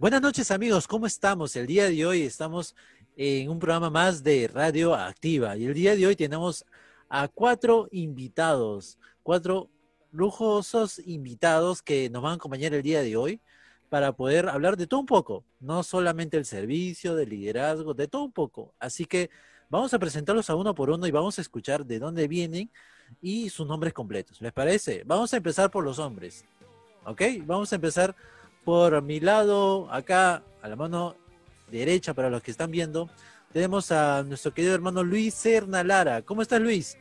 Buenas noches amigos, ¿cómo estamos? El día de hoy estamos en un programa más de Radio Activa y el día de hoy tenemos a cuatro invitados, cuatro lujosos invitados que nos van a acompañar el día de hoy para poder hablar de todo un poco, no solamente el servicio, del liderazgo, de todo un poco. Así que vamos a presentarlos a uno por uno y vamos a escuchar de dónde vienen y sus nombres completos. ¿Les parece? Vamos a empezar por los hombres. ¿Ok? Vamos a empezar por mi lado, acá a la mano derecha para los que están viendo, tenemos a nuestro querido hermano Luis Serna Lara. ¿Cómo estás, Luis?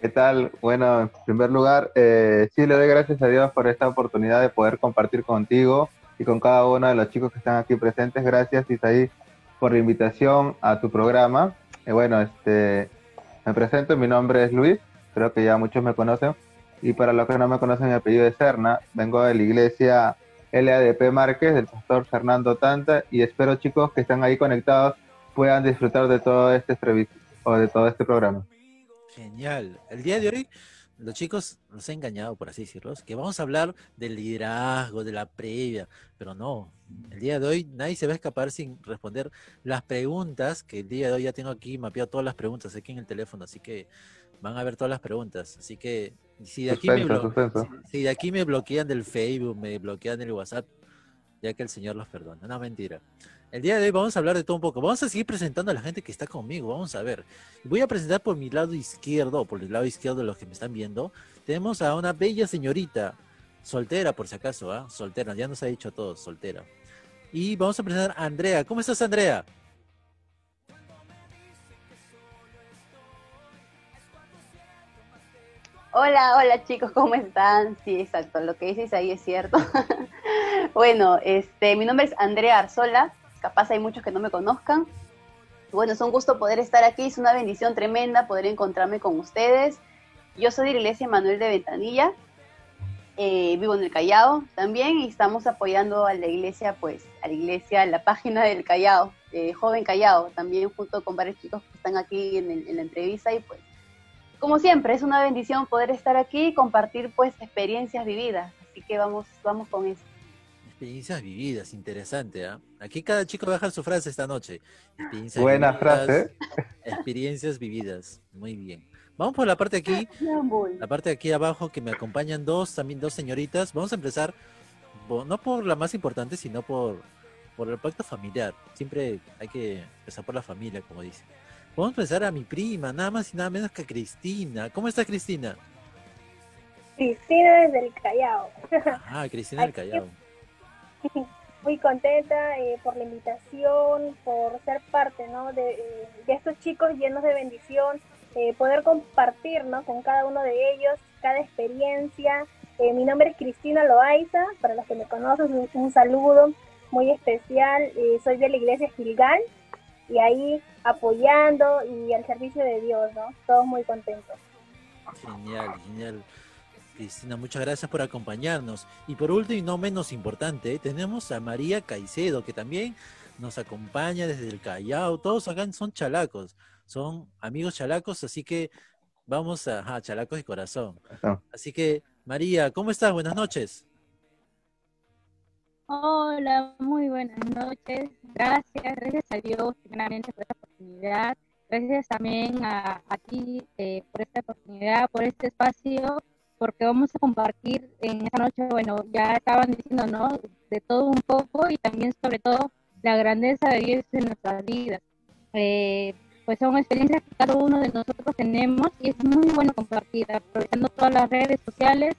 ¿Qué tal? Bueno, en primer lugar, eh, sí le doy gracias a Dios por esta oportunidad de poder compartir contigo y con cada uno de los chicos que están aquí presentes. Gracias, Isaí, por la invitación a tu programa. Y bueno, este, me presento, mi nombre es Luis, creo que ya muchos me conocen. Y para los que no me conocen, mi apellido es Serna. Vengo de la iglesia LADP Márquez, del pastor Fernando Tanta. Y espero, chicos, que están ahí conectados puedan disfrutar de todo este o de todo este programa. Genial. El día de hoy, los chicos nos han engañado, por así decirlo, que vamos a hablar del liderazgo, de la previa, pero no. El día de hoy nadie se va a escapar sin responder las preguntas, que el día de hoy ya tengo aquí mapeado todas las preguntas aquí en el teléfono, así que van a ver todas las preguntas. Así que si de aquí, me, si, de aquí me bloquean del Facebook, me bloquean del WhatsApp, ya que el Señor los perdona. No, mentira. El día de hoy vamos a hablar de todo un poco. Vamos a seguir presentando a la gente que está conmigo. Vamos a ver. Voy a presentar por mi lado izquierdo, por el lado izquierdo de los que me están viendo. Tenemos a una bella señorita, soltera por si acaso, ¿ah? Soltera, ya nos ha dicho a todos, soltera. Y vamos a presentar a Andrea. ¿Cómo estás, Andrea? Hola, hola chicos, ¿cómo están? Sí, exacto, lo que dices ahí es cierto. bueno, este, mi nombre es Andrea Arzola, capaz hay muchos que no me conozcan. Bueno, es un gusto poder estar aquí, es una bendición tremenda poder encontrarme con ustedes. Yo soy de la Iglesia Manuel de Ventanilla, eh, vivo en el Callao también y estamos apoyando a la iglesia, pues, a la iglesia, la página del Callao, Joven Callao, también junto con varios chicos que están aquí en, en la entrevista y pues como siempre, es una bendición poder estar aquí y compartir pues experiencias vividas. Así que vamos, vamos con eso. Experiencias vividas, interesante. ¿ah? Aquí cada chico va a dejar su frase esta noche. Buena frase. Experiencias vividas. Muy bien. Vamos por la parte aquí, la parte de aquí abajo que me acompañan dos, también dos señoritas. Vamos a empezar, no por la más importante, sino por, por el pacto familiar. Siempre hay que empezar por la familia, como dicen. Vamos a empezar a mi prima, nada más y nada menos que a Cristina. ¿Cómo está Cristina? Cristina desde el Callao. Ah, Cristina del Callao. Muy contenta eh, por la invitación, por ser parte ¿no? de, eh, estos chicos llenos de bendición, eh, poder compartir ¿no? con cada uno de ellos cada experiencia. mi nombre es Cristina Loaiza, para los que me conocen, un, un saludo muy especial. soy de la iglesia Gilgal, y ahí apoyando y al servicio de Dios, ¿no? Todos muy contentos. Genial, genial. Cristina, muchas gracias por acompañarnos. Y por último y no menos importante, tenemos a María Caicedo, que también nos acompaña desde el Callao. Todos acá son chalacos, son amigos chalacos, así que vamos a, chalacos de corazón. Así que, María, ¿cómo estás? Buenas noches. Hola, muy buenas noches. Gracias, gracias a Dios primeramente por esta oportunidad. Gracias también a, ti eh, por esta oportunidad, por este espacio, porque vamos a compartir en esta noche, bueno, ya estaban diciendo, ¿no? De todo un poco y también sobre todo la grandeza de Dios en nuestras vidas. Eh, pues son experiencias que cada uno de nosotros tenemos y es muy bueno compartir, aprovechando todas las redes sociales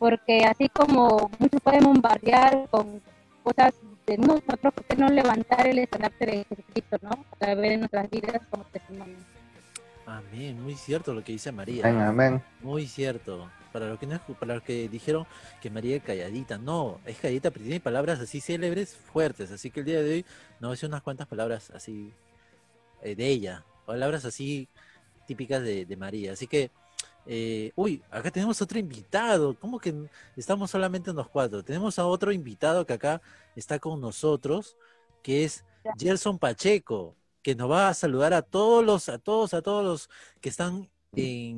porque así como muchos pueden bombardear con cosas de nosotros, ¿por qué no levantar el estandarte de Jesucristo, no? Para ver en nuestras vidas como testimonio. Amén, muy cierto lo que dice María. Amén, amén. Muy cierto. Para los que no, para los que dijeron que María es calladita, no, es calladita, pero tiene palabras así célebres, fuertes. Así que el día de hoy nos decir unas cuantas palabras así eh, de ella, palabras así típicas de, de María. Así que eh, uy, acá tenemos otro invitado. ¿Cómo que estamos solamente los cuatro? Tenemos a otro invitado que acá está con nosotros, que es Gerson Pacheco, que nos va a saludar a todos los, a todos, a todos los que están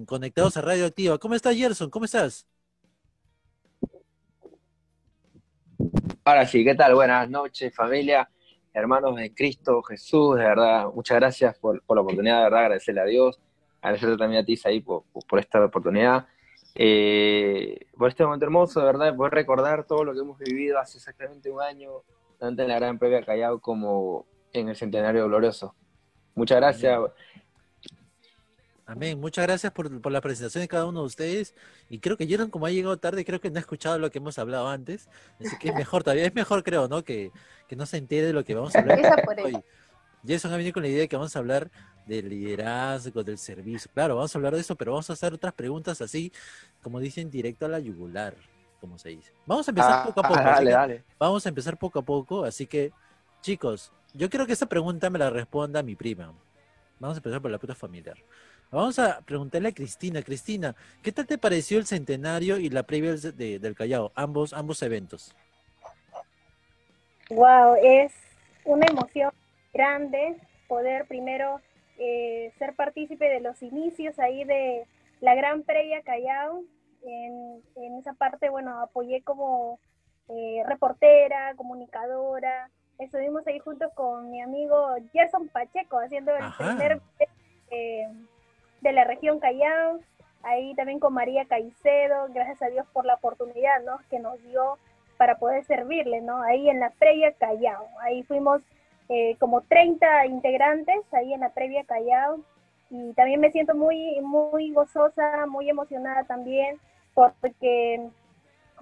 conectados a Radio Activa. ¿Cómo estás, Gerson? ¿Cómo estás? Ahora sí, ¿qué tal? Buenas noches, familia, hermanos de Cristo, Jesús, de verdad, muchas gracias por, la oportunidad, de verdad, agradecerle a Dios, agradecerle también a ti, Saí, por, por esta oportunidad, eh, por este momento hermoso, de verdad, de poder recordar todo lo que hemos vivido hace exactamente un año, tanto en la Gran Previa Callao como en el Centenario Glorioso. Muchas gracias. Amén. Muchas gracias por, la presentación de cada uno de ustedes. Y creo que Jaron, como ha llegado tarde, creo que no ha escuchado lo que hemos hablado antes. Así que es mejor todavía. Es mejor, creo, ¿no? Que, no se entere de lo que vamos a hablar hoy. Jason ha venido con la idea de que vamos a hablar del liderazgo, del servicio. Claro, vamos a hablar de eso, pero vamos a hacer otras preguntas así, como dicen, directo a la yugular, como se dice. Vamos a empezar ah, poco a poco. dale, dale. Vamos a empezar poco a poco, así que, chicos, yo quiero que esa pregunta me la responda mi prima. Vamos a empezar por la puta familiar. Vamos a preguntarle a Cristina. Cristina, ¿qué tal te pareció el centenario y la previa del Callao? Ambos, ambos eventos. Wow, es una emoción grande poder primero eh, ser partícipe de los inicios ahí de la gran previa Callao. En, esa parte, bueno, apoyé como eh, reportera, comunicadora. Estuvimos ahí juntos con mi amigo Gerson Pacheco haciendo el primer eh, de la región Callao, ahí también con María Caicedo, gracias a Dios por la oportunidad ¿no? que nos dio para poder servirle, ¿no? Ahí en la previa Callao, ahí fuimos eh, como 30 integrantes ahí en la previa Callao y también me siento muy, muy gozosa, muy emocionada también porque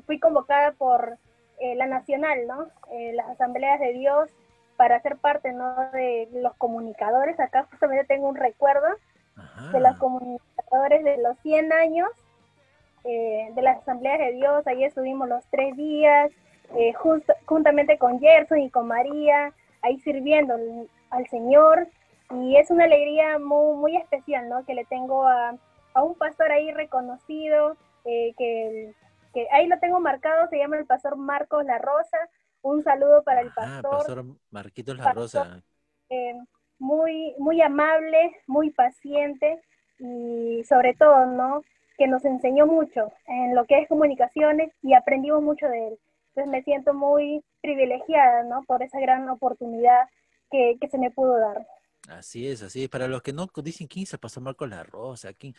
fui convocada por eh, la Nacional, ¿no? Eh, las Asambleas de Dios para ser parte, ¿no? De los comunicadores. Acá justamente tengo un recuerdo de los comunicadores de los 100 años eh, de las asambleas de Dios. Ahí estuvimos los tres días, eh, juntamente con Gerson y con María, ahí sirviendo al Señor. Y es una alegría muy, muy especial, ¿no? Que le tengo a, a un pastor ahí reconocido, eh, que, que, ahí lo tengo marcado, se llama el pastor Marcos La Rosa. Un saludo para el pastor. pastor Marquitos La Rosa muy, muy amable, muy paciente y sobre todo, ¿no? Que nos enseñó mucho en lo que es comunicaciones y aprendimos mucho de él. Entonces me siento muy privilegiada, ¿no? Por esa gran oportunidad que, que se me pudo dar. Así es, así es. Para los que no dicen quién se pasó Marcos La Rosa, quién,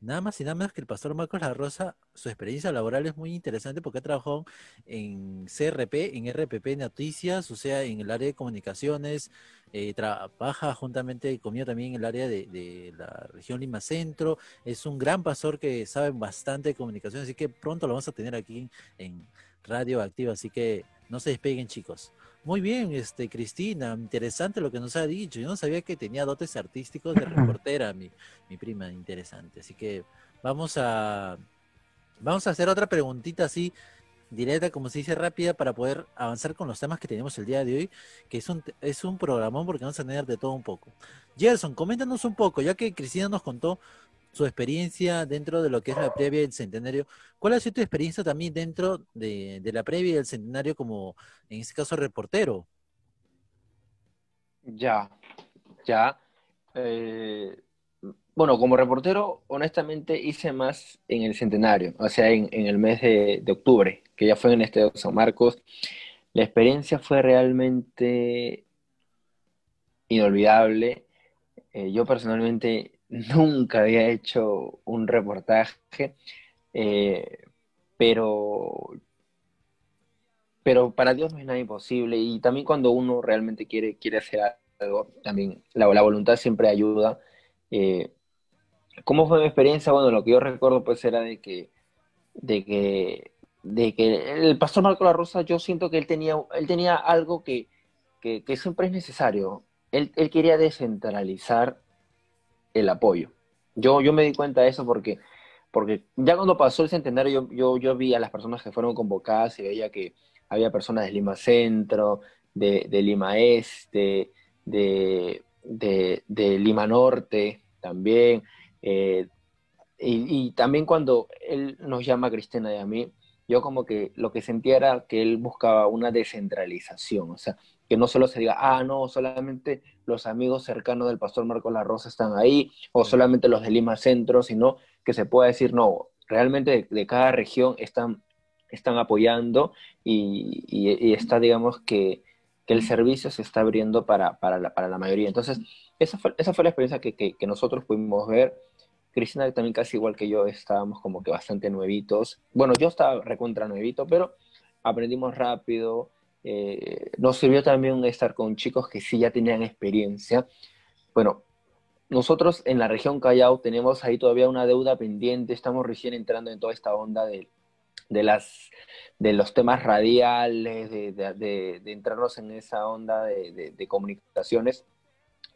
nada más y nada menos que el pastor Marcos La Rosa, su experiencia laboral es muy interesante porque ha trabajado en CRP, en RPP Noticias, o sea, en el área de comunicaciones, eh, trabaja juntamente conmigo también en el área de, la región Lima Centro, es un gran pastor que sabe bastante de comunicación, así que pronto lo vamos a tener aquí en Radio Activa, así que no se despeguen chicos. Muy bien, este Cristina, interesante lo que nos ha dicho. Yo no sabía que tenía dotes artísticos de reportera, mi, mi prima, interesante. Así que vamos a vamos a hacer otra preguntita así directa, como se dice, rápida, para poder avanzar con los temas que tenemos el día de hoy, que es un, es un programón porque vamos a tener de todo un poco. Gerson, coméntanos un poco, ya que Cristina nos contó su experiencia dentro de lo que es la previa del centenario. ¿Cuál ha sido tu experiencia también dentro de, la previa del centenario como, en este caso, reportero? Ya, ya. Eh, bueno, como reportero, honestamente hice más en el centenario, o sea, en, el mes de, octubre, que ya fue en este San Marcos. La experiencia fue realmente inolvidable. Eh, yo personalmente nunca había hecho un reportaje, eh, pero, pero para Dios no es nada imposible y también cuando uno realmente quiere, quiere hacer algo, también la, voluntad siempre ayuda. Eh, ¿Cómo fue mi experiencia? Bueno, lo que yo recuerdo pues era de que, de que, de que el pastor Marco La Rosa, yo siento que él tenía, él tenía algo que, que, que siempre es necesario. Él, él, quería descentralizar el apoyo. Yo, yo me di cuenta de eso porque, porque ya cuando pasó el centenario yo, yo, vi a las personas que fueron convocadas y veía que había personas de Lima Centro, de, Lima Este, de, de, Lima Norte también. Eh, y, y, también cuando él nos llama a Cristina y a mí, yo como que lo que sentía era que él buscaba una descentralización, o sea, que no solo se diga, ah, no, solamente los amigos cercanos del pastor Marco La Rosa están ahí, o solamente los de Lima Centro, sino que se pueda decir, no, realmente de, cada región están están apoyando y, está, digamos, que, el servicio se está abriendo para, para, la, para la mayoría. Entonces, esa fue, esa fue la experiencia que, que, nosotros pudimos ver. Cristina también casi igual que yo estábamos como que bastante nuevitos. Bueno, yo estaba recontra nuevito, pero aprendimos rápido. Eh, nos sirvió también estar con chicos que sí ya tenían experiencia. Bueno, nosotros en la región Callao tenemos ahí todavía una deuda pendiente, estamos recién entrando en toda esta onda de, de las, de los temas radiales, de, de, de entrarnos en esa onda de, comunicaciones,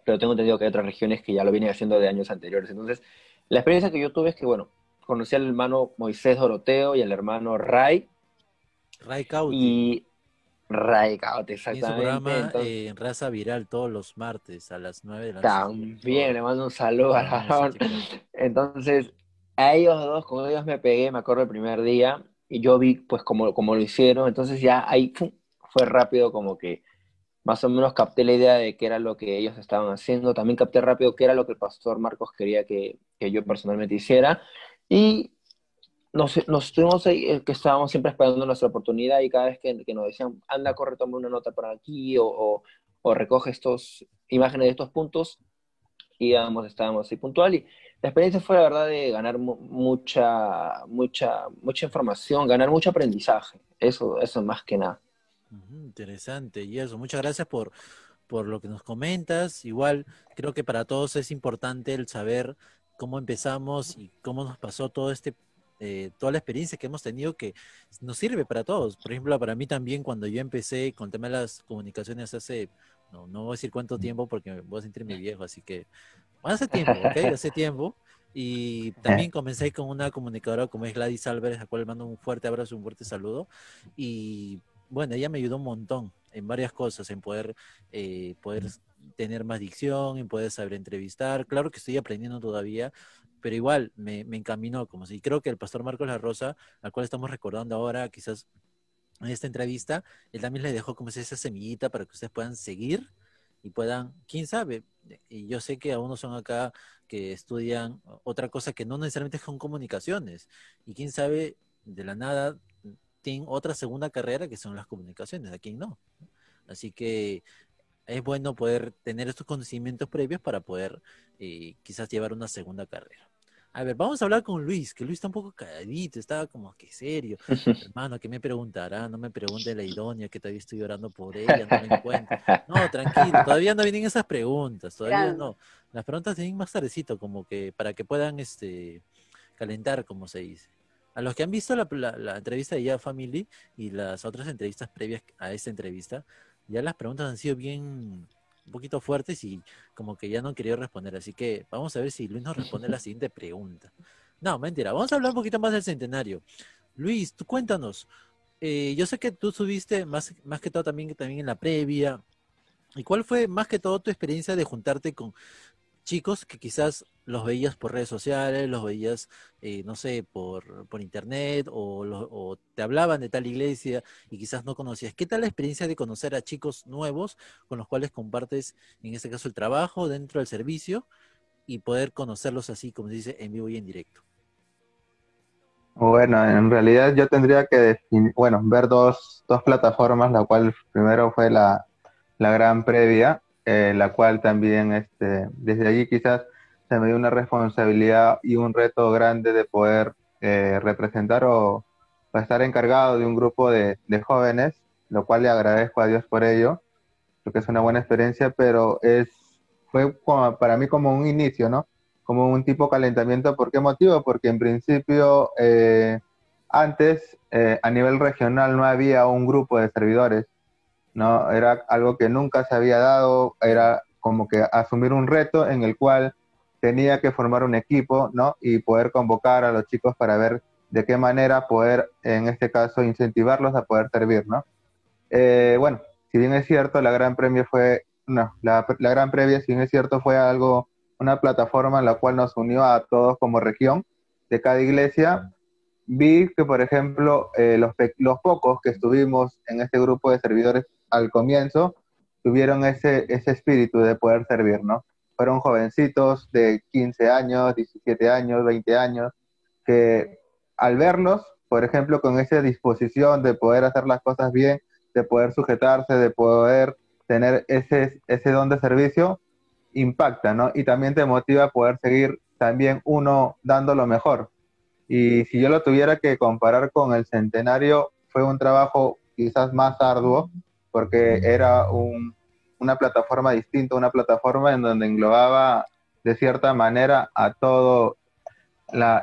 pero tengo entendido que hay otras regiones que ya lo vienen haciendo de años anteriores. Entonces, la experiencia que yo tuve es que, bueno, conocí al hermano Moisés Doroteo y al hermano Ray. Ray Cauti. Y Ray Cauti, exactamente. En su programa en Raza Viral todos los martes a las 9 de la noche. También, le mando un saludo a la Entonces, a ellos dos, con ellos me pegué, me acuerdo el primer día, y yo vi pues como, como lo hicieron, entonces ya ahí fue rápido como que más o menos capté la idea de qué era lo que ellos estaban haciendo, también capté rápido qué era lo que el pastor Marcos quería que, que yo personalmente hiciera. Y nos, nos estuvimos ahí, eh, que estábamos siempre esperando nuestra oportunidad y cada vez que, que nos decían, anda, corre, toma una nota por aquí o, o, recoge estos imágenes de estos puntos, íbamos, estábamos ahí puntual y la experiencia fue la verdad de ganar mucha, mucha, mucha información, ganar mucho aprendizaje. Eso, eso más que nada. interesante, y eso, muchas gracias por, por lo que nos comentas. Igual creo que para todos es importante el saber cómo empezamos y cómo nos pasó todo este eh, toda la experiencia que hemos tenido que nos sirve para todos. Por ejemplo, para mí también cuando yo empecé con el tema de las comunicaciones hace, no, no voy a decir cuánto tiempo porque voy a sentirme viejo, así que hace tiempo, ¿ok? Hace tiempo. Y también comencé con una comunicadora como es Gladys Álvarez, a la cual le mando un fuerte abrazo, un fuerte saludo. Y bueno, ella me ayudó un montón en varias cosas, en poder, eh, poder tener más dicción, en poder saber entrevistar. Claro que estoy aprendiendo todavía, pero igual me, encaminó, como si creo que el pastor Marcos La Rosa, al cual estamos recordando ahora, quizás en esta entrevista, él también le dejó como si esa semillita para que ustedes puedan seguir y puedan, quién sabe, y yo sé que algunos son acá que estudian otra cosa que no necesariamente son comunicaciones, y quién sabe, de la nada tienen otra segunda carrera que son las comunicaciones, a quién no. Así que es bueno poder tener estos conocimientos previos para poder eh, quizás llevar una segunda carrera. A ver, vamos a hablar con Luis, que Luis está un poco calladito, estaba como que serio. Hermano, ¿qué me preguntará? No me pregunte la idónea, que todavía estoy llorando por ella, no me encuentro. No, tranquilo, todavía no vienen esas preguntas, todavía no. Las preguntas vienen más tardecito, como que para que puedan este calentar, como se dice. A los que han visto la, la entrevista de Ya Family y las otras entrevistas previas a esta entrevista, ya las preguntas han sido bien un poquito fuertes y como que ya no quería responder. Así que vamos a ver si Luis nos responde la siguiente pregunta. No, mentira. Vamos a hablar un poquito más del centenario. Luis, tú cuéntanos. Eh, yo sé que tú subiste más, más que todo también, también en la previa. ¿Y cuál fue más que todo tu experiencia de juntarte con chicos que quizás los veías por redes sociales, los veías, eh, no sé, por, por internet o, te hablaban de tal iglesia y quizás no conocías. ¿Qué tal la experiencia de conocer a chicos nuevos con los cuales compartes, en este caso, el trabajo dentro del servicio y poder conocerlos así, como se dice, en vivo y en directo? Bueno, en realidad yo tendría que bueno, ver dos, dos plataformas, la cual primero fue la, la gran previa, eh, la cual también este, desde allí quizás se me dio una responsabilidad y un reto grande de poder eh, representar o, estar encargado de un grupo de, jóvenes, lo cual le agradezco a Dios por ello, porque es una buena experiencia, pero es fue para mí como un inicio, ¿no? Como un tipo calentamiento. ¿Por qué motivo? Porque en principio, eh, antes, a nivel regional no había un grupo de servidores ¿no? Era algo que nunca se había dado, era como que asumir un reto en el cual tenía que formar un equipo, ¿no? Y poder convocar a los chicos para ver de qué manera poder, en este caso, incentivarlos a poder servir, ¿no? Eh, bueno, si bien es cierto, la Gran Premio fue, no, la, la Gran Previa, si bien es cierto, fue algo, una plataforma en la cual nos unió a todos como región de cada iglesia, vi que, por ejemplo, eh, los, los pocos que estuvimos en este grupo de servidores al comienzo tuvieron ese, ese espíritu de poder servir, ¿no? Fueron jovencitos de 15 años, 17 años, 20 años, que al verlos por ejemplo, con esa disposición de poder hacer las cosas bien, de poder sujetarse, de poder tener ese, ese don de servicio, impacta, ¿no? Y también te motiva a poder seguir también uno dando lo mejor. Y si yo lo tuviera que comparar con el centenario, fue un trabajo quizás más arduo, porque era una plataforma distinta, una plataforma en donde englobaba de cierta manera a todo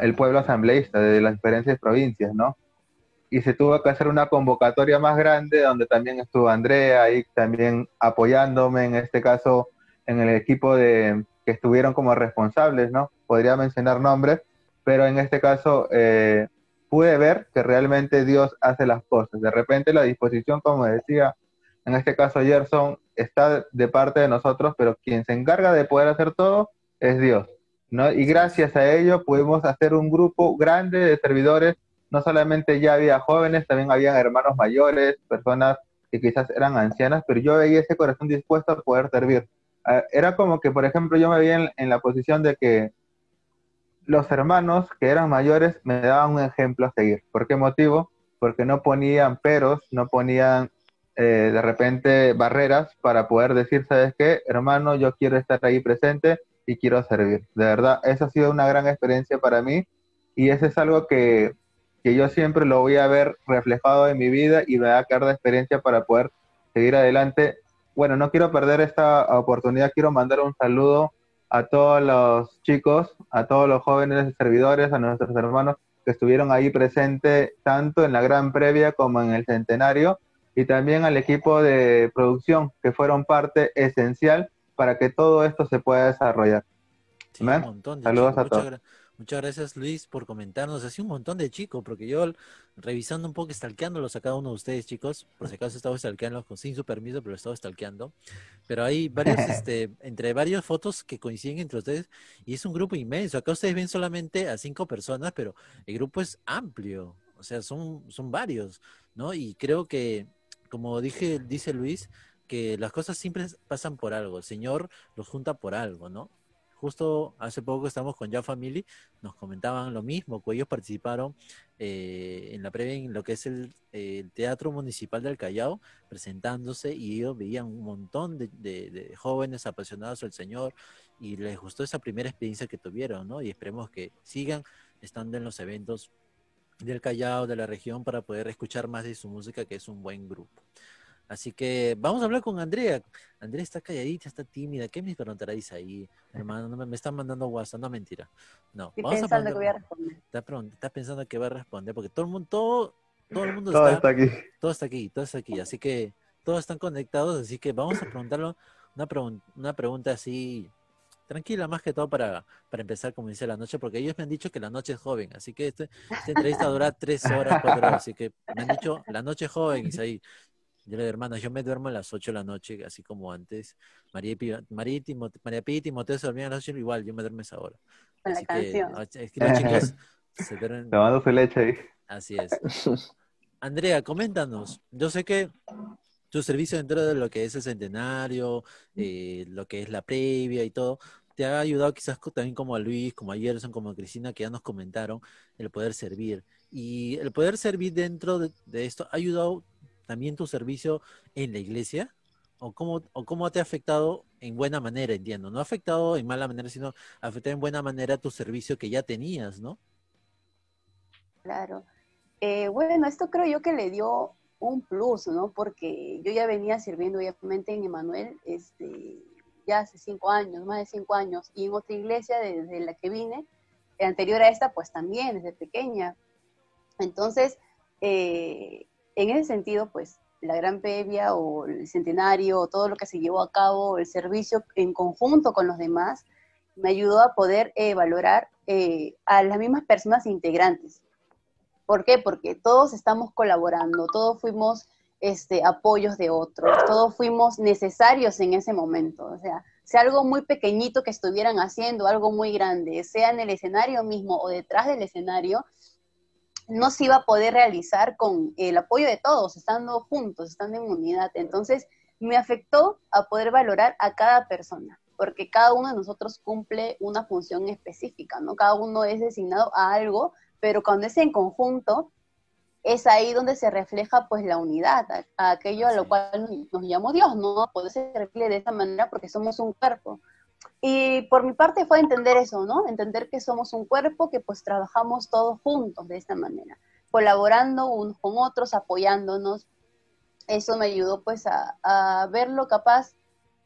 el pueblo asambleísta de las diferentes provincias, ¿no? y se tuvo que hacer una convocatoria más grande donde también estuvo Andrea ahí también apoyándome en este caso en el equipo de que estuvieron como responsables, ¿no? Podría mencionar nombres, pero en este caso eh, pude ver que realmente Dios hace las cosas. De repente la disposición, como decía, en este caso Gerson, está de parte de nosotros, pero quien se encarga de poder hacer todo es Dios, ¿no? Y gracias a ello pudimos hacer un grupo grande de servidores no solamente ya había jóvenes, también había hermanos mayores, personas que quizás eran ancianas, pero yo veía ese corazón dispuesto a poder servir. Ah, era como que, por ejemplo, yo me veía en, la posición de que los hermanos que eran mayores me daban un ejemplo a seguir. ¿Por qué motivo? Porque no ponían peros, no ponían eh, de repente barreras para poder decir, ¿sabes qué? Hermano, yo quiero estar ahí presente y quiero servir. De verdad, esa ha sido una gran experiencia para mí y eso es algo que que yo siempre lo voy a ver reflejado en mi vida y me va a quedar de experiencia para poder seguir adelante. Bueno, no quiero perder esta oportunidad, quiero mandar un saludo a todos los chicos, a todos los jóvenes servidores, a nuestros hermanos que estuvieron ahí presentes tanto en la gran previa como en el centenario y también al equipo de producción que fueron parte esencial para que todo esto se pueda desarrollar. Saludos a todos. Muchas gracias Luis por comentarnos. Así un montón de chicos, porque yo revisando un poco, stalkeándolos a cada uno de ustedes, chicos, por si acaso estaba stalkeándolos sin su permiso, pero estaba stalkeando. Pero hay varios, este, entre varias fotos que coinciden entre ustedes, y es un grupo inmenso. Acá ustedes ven solamente a cinco personas, pero el grupo es amplio. O sea, son, son varios, ¿no? Y creo que, como dije, dice Luis, que las cosas siempre pasan por algo. El Señor los junta por algo, ¿no? Justo hace poco estamos con Ya Family, nos comentaban lo mismo, que ellos participaron eh, en la previa en lo que es el, Teatro Municipal del Callao, presentándose y ellos veían un montón de, jóvenes apasionados al Señor y les gustó esa primera experiencia que tuvieron, ¿no? Y esperemos que sigan estando en los eventos del Callao, de la región, para poder escuchar más de su música, que es un buen grupo. Así que vamos a hablar con Andrea. Andrea está calladita, está tímida. ¿Qué me preguntaréis ahí? Hermano, me, están mandando WhatsApp, no mentira. No, Estoy vamos pensando a que voy a responder. Está, pensando que va a responder, porque todo el mundo, todo, todo el mundo todo está, aquí. Todo está aquí, todo está aquí. Así que todos están conectados, así que vamos a preguntarlo una, una pregunta así tranquila, más que todo para, para empezar, como dice la noche, porque ellos me han dicho que la noche es joven, así que este, esta entrevista dura tres horas, cuatro horas, así que me han dicho la noche es joven, y ahí yo le digo, yo me duermo a las 8 de la noche, así como antes. María, y María, María Pía y Timoteo se dormían a las 8, igual, yo me duermo a esa hora. Con la canción. Ah, es que los chicos se duermen. Leche ahí. Así es. Andrea, coméntanos. Yo sé que tu servicio dentro de lo que es el centenario, eh, lo que es la previa y todo, te ha ayudado quizás también como a Luis, como a Gerson, como a Cristina, que ya nos comentaron, el poder servir. Y el poder servir dentro de, de esto ha ayudado también tu servicio en la iglesia? ¿O cómo, ¿O cómo te ha afectado en buena manera, entiendo? No ha afectado en mala manera, sino afectado en buena manera tu servicio que ya tenías, ¿no? Claro. Eh, bueno, esto creo yo que le dio un plus, ¿no? Porque yo ya venía sirviendo obviamente en Emanuel este, ya hace cinco años, más de cinco años, y en otra iglesia desde la que vine, anterior a esta, pues también, desde pequeña. Entonces, eh, en ese sentido, pues la Gran Previa o el Centenario o todo lo que se llevó a cabo, el servicio en conjunto con los demás, me ayudó a poder eh, valorar eh, a las mismas personas integrantes. ¿Por qué? Porque todos estamos colaborando, todos fuimos este, apoyos de otros, todos fuimos necesarios en ese momento. O sea, sea algo muy pequeñito que estuvieran haciendo, algo muy grande, sea en el escenario mismo o detrás del escenario, no se iba a poder realizar con el apoyo de todos, estando juntos, estando en unidad. Entonces, me afectó a poder valorar a cada persona, porque cada uno de nosotros cumple una función específica, ¿no? Cada uno es designado a algo, pero cuando es en conjunto, es ahí donde se refleja pues la unidad, a, aquello a lo cual nos llamó Dios, ¿no? Poder reflejar de esta manera porque somos un cuerpo. Y por mi parte fue entender eso, ¿no? Entender que somos un cuerpo, que pues trabajamos todos juntos de esta manera, colaborando unos con otros, apoyándonos. Eso me ayudó pues a, verlo capaz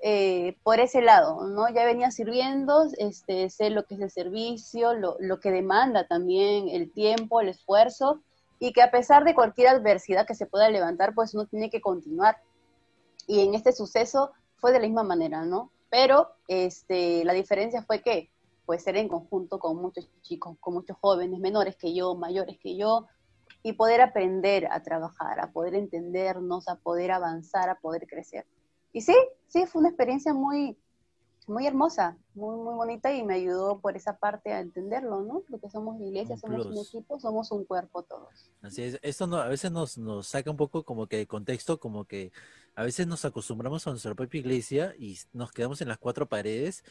eh, por ese lado, ¿no? Ya venía sirviendo, este, sé lo que es el servicio, lo, lo que demanda también el tiempo, el esfuerzo, y que a pesar de cualquier adversidad que se pueda levantar, pues uno tiene que continuar. Y en este suceso fue de la misma manera, ¿no? Pero este, la diferencia fue que, pues, ser en conjunto con muchos chicos, con muchos jóvenes, menores que yo, mayores que yo, y poder aprender a trabajar, a poder entendernos, a poder avanzar, a poder crecer. Y sí, sí, fue una experiencia muy, muy hermosa, muy, muy bonita y me ayudó por esa parte a entenderlo, ¿no? Porque somos iglesia, somos un equipo, somos un cuerpo todos. Así es, esto no, a veces nos, nos saca un poco como que de contexto, como que a veces nos acostumbramos a nuestra propia iglesia y nos quedamos en las cuatro paredes,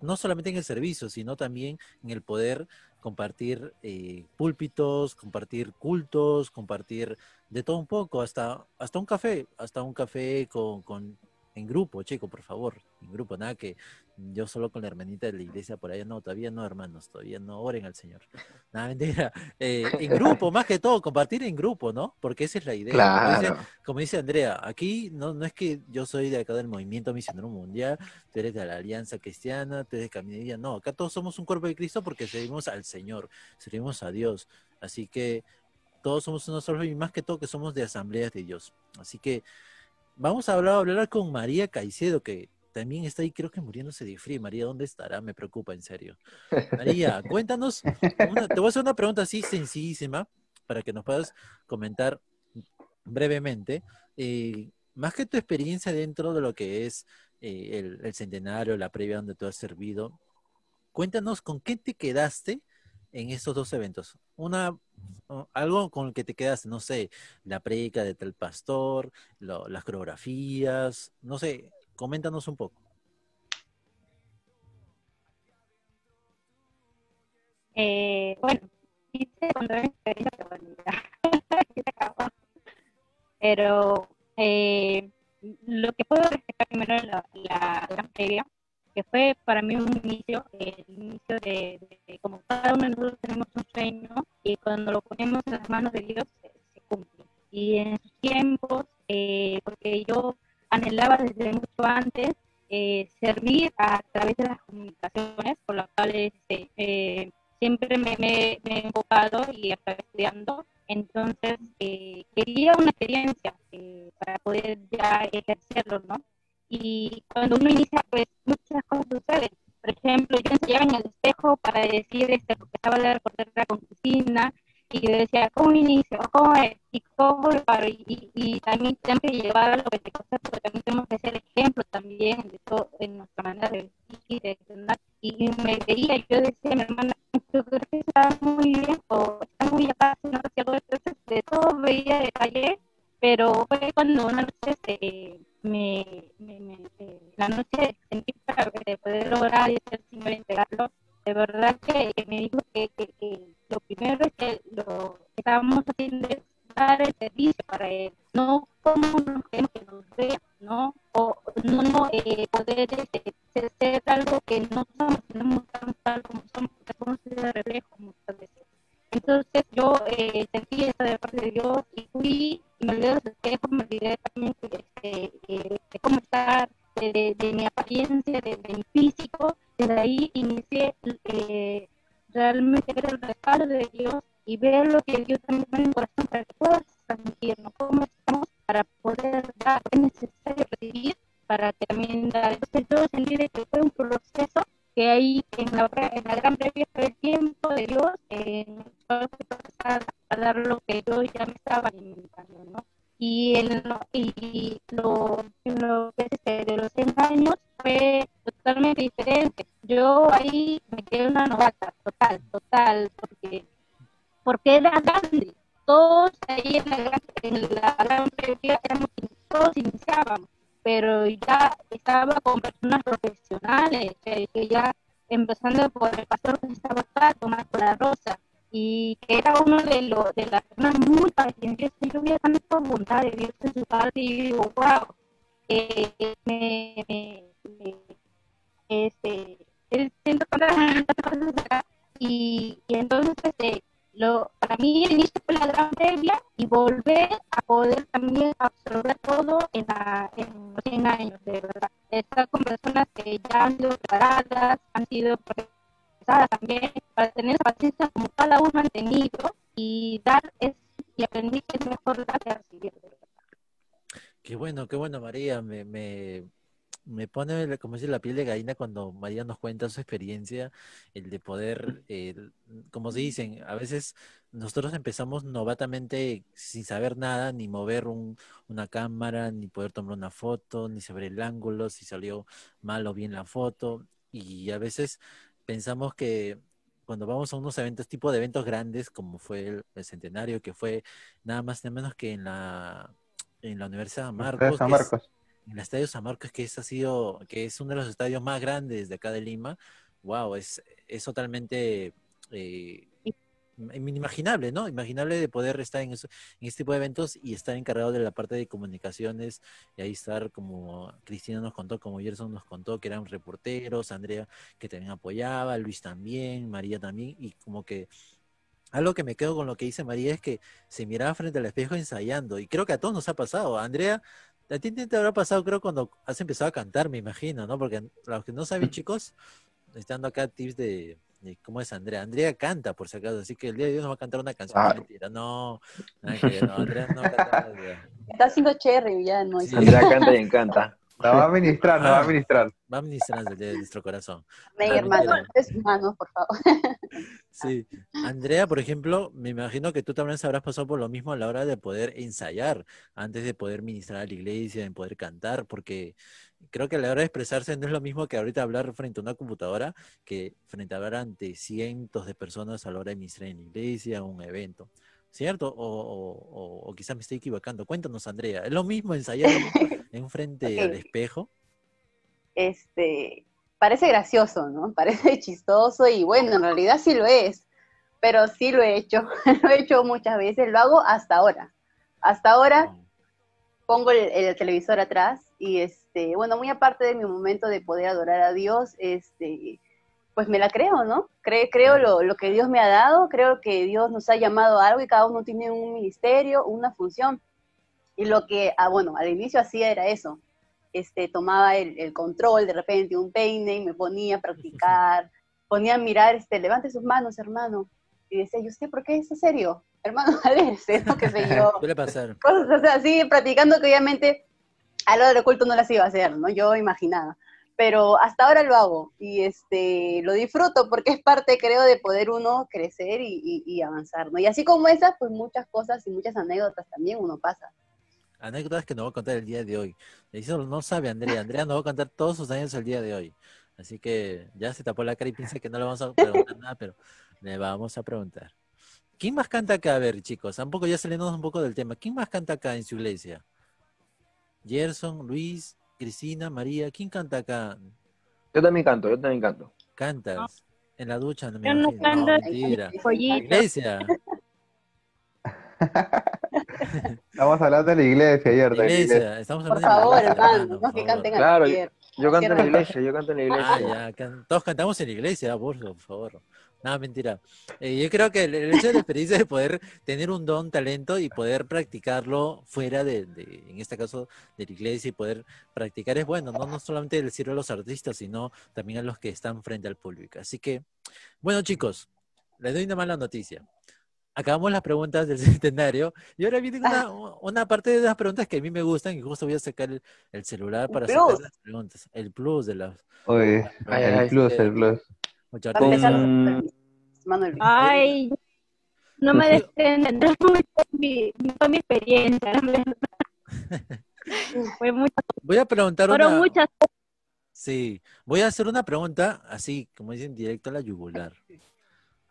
no solamente en el servicio, sino también en el poder compartir eh, púlpitos, compartir cultos, compartir de todo un poco, hasta, hasta un café, hasta un café con, con en grupo, chico, por favor, en grupo, nada que yo solo con la hermanita de la iglesia por allá, no, todavía no, hermanos, todavía no, oren al Señor. Nada, mentira. Eh, en grupo, más que todo, compartir en grupo, ¿no? Porque esa es la idea. Como, dice, Andrea, aquí no, no es que yo soy de acá del movimiento misionero mundial, tú eres de la Alianza Cristiana, tú eres de Caminería, no, acá todos somos un cuerpo de Cristo porque servimos al Señor, servimos a Dios. Así que todos somos nosotros y más que todo que somos de asambleas de Dios. Así que Vamos a hablar, hablar con María Caicedo, que también está ahí, creo que muriéndose de frío. María, ¿dónde estará? Me preocupa, en serio. María, cuéntanos, te voy a hacer una pregunta así sencillísima para que nos puedas comentar brevemente. Eh, más que tu experiencia dentro de lo que es eh, el, el, centenario, la previa donde tú has servido, cuéntanos con qué te quedaste en estos dos eventos? Una, algo con el que te quedas, no sé, la predica de tal pastor, las coreografías, no sé, coméntanos un poco. Eh, bueno, hice cuando era experiencia pero eh, lo que puedo destacar primero la, la previa, que fue para mí un inicio, el inicio de, como cada uno de nosotros tenemos un sueño y cuando lo ponemos en las manos de Dios se, cumple. Y en sus tiempos, eh, porque yo anhelaba desde mucho antes eh, servir a través de las comunicaciones, por las cuales eh, siempre me, he enfocado y estaba estudiando. Entonces, quería una experiencia para poder ya ejercerlo, ¿no? Y cuando uno inicia, pues muchas cosas suceden. Por ejemplo, yo ensayaba en el espejo para decir, este, porque estaba de reportera con Cristina, y yo decía, ¿cómo inicio? ¿Cómo es? ¿Y cómo lo paro? Y, y, también siempre llevar a que porque también tenemos que ser ejemplo también de todo, en nuestra manera de vivir, de entender. Y me veía, yo decía, mi hermana, yo creo que está muy bien, o está muy acá, no sé, de todo veía detalle, pero fue cuando una noche se me, me, la noche sentí para poder lograr y ser Señor entregarlo, de verdad que, me dijo que, que, lo primero es que lo que estábamos haciendo es dar el servicio para él, no como nos queremos que nos vea, ¿no? O no, no eh, poder este, ser, algo que no somos, no mostramos tal como somos, porque somos de reflejo muchas veces. Entonces yo eh, sentí eso de parte de Dios y fui y me olvidé de los espejos, me olvidé también de, de, cómo estar, de, de, mi apariencia, de, mi físico. Desde ahí inicié eh, realmente ver el respaldo de Dios y ver lo que Dios también pone en mi corazón para que puedas transmitirnos cómo estamos para poder dar lo que es necesario recibir para también dar. Entonces yo sentí que fue un proceso que ahí en la, en la gran previa fue el tiempo de Dios en a, a dar lo que yo ya me estaba alimentando. Y, en lo, y lo, lo este, de los 100 años fue totalmente diferente. Yo ahí me quedé una novata, total, total, porque, porque era grande. Todos ahí en la gran, en la gran previa éramos, todos iniciábamos pero ya estaba con personas profesionales, que, ya empezando por el pastor que estaba acá, Tomás la Rosa, y que era uno de, los de las personas muy pacientes, yo vi tanta voluntad de Dios en su parte y digo, wow, eh, me, me, me, este, siento tantas cosas acá y, y entonces este, lo, para mí el inicio fue la gran previa y volver a poder también absorber todo en, la, en los 100 años, de verdad. Estar con personas que ya han sido preparadas, han sido procesadas también, para tener la paciencia como cada uno ha tenido y dar es, y aprendí que es mejor dar que recibir. Qué bueno, qué bueno, María. Me, me, me pone, como dice, la piel de gallina cuando María nos cuenta su experiencia, el de poder, el, como se dicen, a veces nosotros empezamos novatamente sin saber nada, ni mover un, una cámara, ni poder tomar una foto, ni saber el ángulo, si salió mal o bien la foto, y a veces pensamos que cuando vamos a unos eventos, tipo de eventos grandes, como fue el, el centenario, que fue nada más ni menos que en la, en la Universidad de Marcos, San Marcos. En el Estadio San Marcos, que es, ha sido, que es uno de los estadios más grandes de acá de Lima, wow, es, es totalmente eh, inimaginable, ¿no? Imaginable de poder estar en, eso- en este tipo de eventos y estar encargado de la parte de comunicaciones y ahí estar como Cristina nos contó, como Gerson nos contó, que eran reporteros, Andrea que también apoyaba, Luis también, María también, y como que algo que me quedo con lo que dice María es que se miraba frente al espejo ensayando, y creo que a todos nos ha pasado. Andrea, a ti te habrá pasado, creo, cuando has empezado a cantar, me imagino, ¿no? Porque los que no saben, chicos, estando acá tips de, de cómo es Andrea. Andrea canta, por si acaso, así que el día de hoy nos va a cantar una canción. Ah. Mentira, no, no, Andrea no canta nada. Está haciendo cherry ya, no Sí. Andrea canta y encanta. La va a ministrar, la va a Ah. ministrar. Va a ministrarnos el día de nuestro corazón. Ah, hermano. Tres manos, por favor. Sí, Andrea, por ejemplo, me imagino que tú también habrás pasado por lo mismo a la hora de poder ensayar, antes de poder ministrar a la iglesia, de poder cantar, porque creo que a la hora de expresarse no es lo mismo que ahorita hablar frente a una computadora que frente a hablar ante cientos de personas a la hora de ministrar en la iglesia o un evento, ¿cierto? O, o, quizás me estoy equivocando. Cuéntanos, Andrea, ¿es lo mismo ensayar en frente al Ok. espejo? este, parece gracioso, ¿no? Parece chistoso y bueno, en realidad sí lo es, pero sí lo he hecho, lo he hecho muchas veces, lo hago hasta ahora. Hasta ahora pongo el, el televisor atrás y este, bueno, muy aparte de mi momento de poder adorar a Dios, este, pues me la creo, ¿no? Cre- creo lo, lo que Dios me ha dado, creo que Dios nos ha llamado a algo y cada uno tiene un ministerio, una función. Y lo que, ah, bueno, al inicio hacía era eso, este, tomaba el, el control de repente, un peine y me ponía a practicar, ponía a mirar, este, levante sus manos, hermano. Y decía, ¿y usted por qué es serio? Hermano, alérese, ¿no? Qué sé yo. Suele pasar. Cosas o sea, así, practicando que obviamente a lo del oculto no las iba a hacer, ¿no? Yo imaginaba. Pero hasta ahora lo hago y este, lo disfruto porque es parte, creo, de poder uno crecer y, avanzar, ¿no? Y así como esas, pues muchas cosas y muchas anécdotas también uno pasa. anécdotas que nos va a contar el día de hoy. Eso no sabe Andrea. Andrea nos va a contar todos sus años el día de hoy. Así que ya se tapó la cara y piensa que no le vamos a preguntar nada, pero le vamos a preguntar. ¿Quién más canta acá? A ver, chicos, un ya saliéndonos un poco del tema. ¿Quién más canta acá en su iglesia? Gerson, Luis, Cristina, María. ¿Quién canta acá? Yo también canto, yo también canto. ¿Cantas? En la ducha, no me Yo no imagino. canto. mentira. La iglesia. Estamos hablando de la iglesia ayer. La iglesia. iglesia. Estamos Por hablando de la favor, iglesia, hermano, por no que favor. canten Claro, cualquier. Yo canto en la iglesia, yo canto en la Ah, iglesia. ya, can- todos cantamos en la iglesia, por por favor. Nada, mentira. Eh, yo creo que el, el hecho de la experiencia de poder tener un don, talento y poder practicarlo fuera de, de, en este caso, de la iglesia y poder practicar es bueno, no, no solamente le sirve a los artistas, sino también a los que están frente al público. Así que, bueno, chicos, les doy una mala noticia. Acabamos las preguntas del centenario y ahora viene una, una parte de las preguntas que a mí me gustan y justo voy a sacar el, el celular para sacar plus. las preguntas. El plus de las Uy, Ay, el ay, plus, este, el plus. Muchas Con- Manuel. Ay, no me entender mucho mi, toda mi experiencia. Fue mucho, Voy a preguntar fueron una. muchas Sí, voy a hacer una pregunta así, como dicen, directo a la yugular.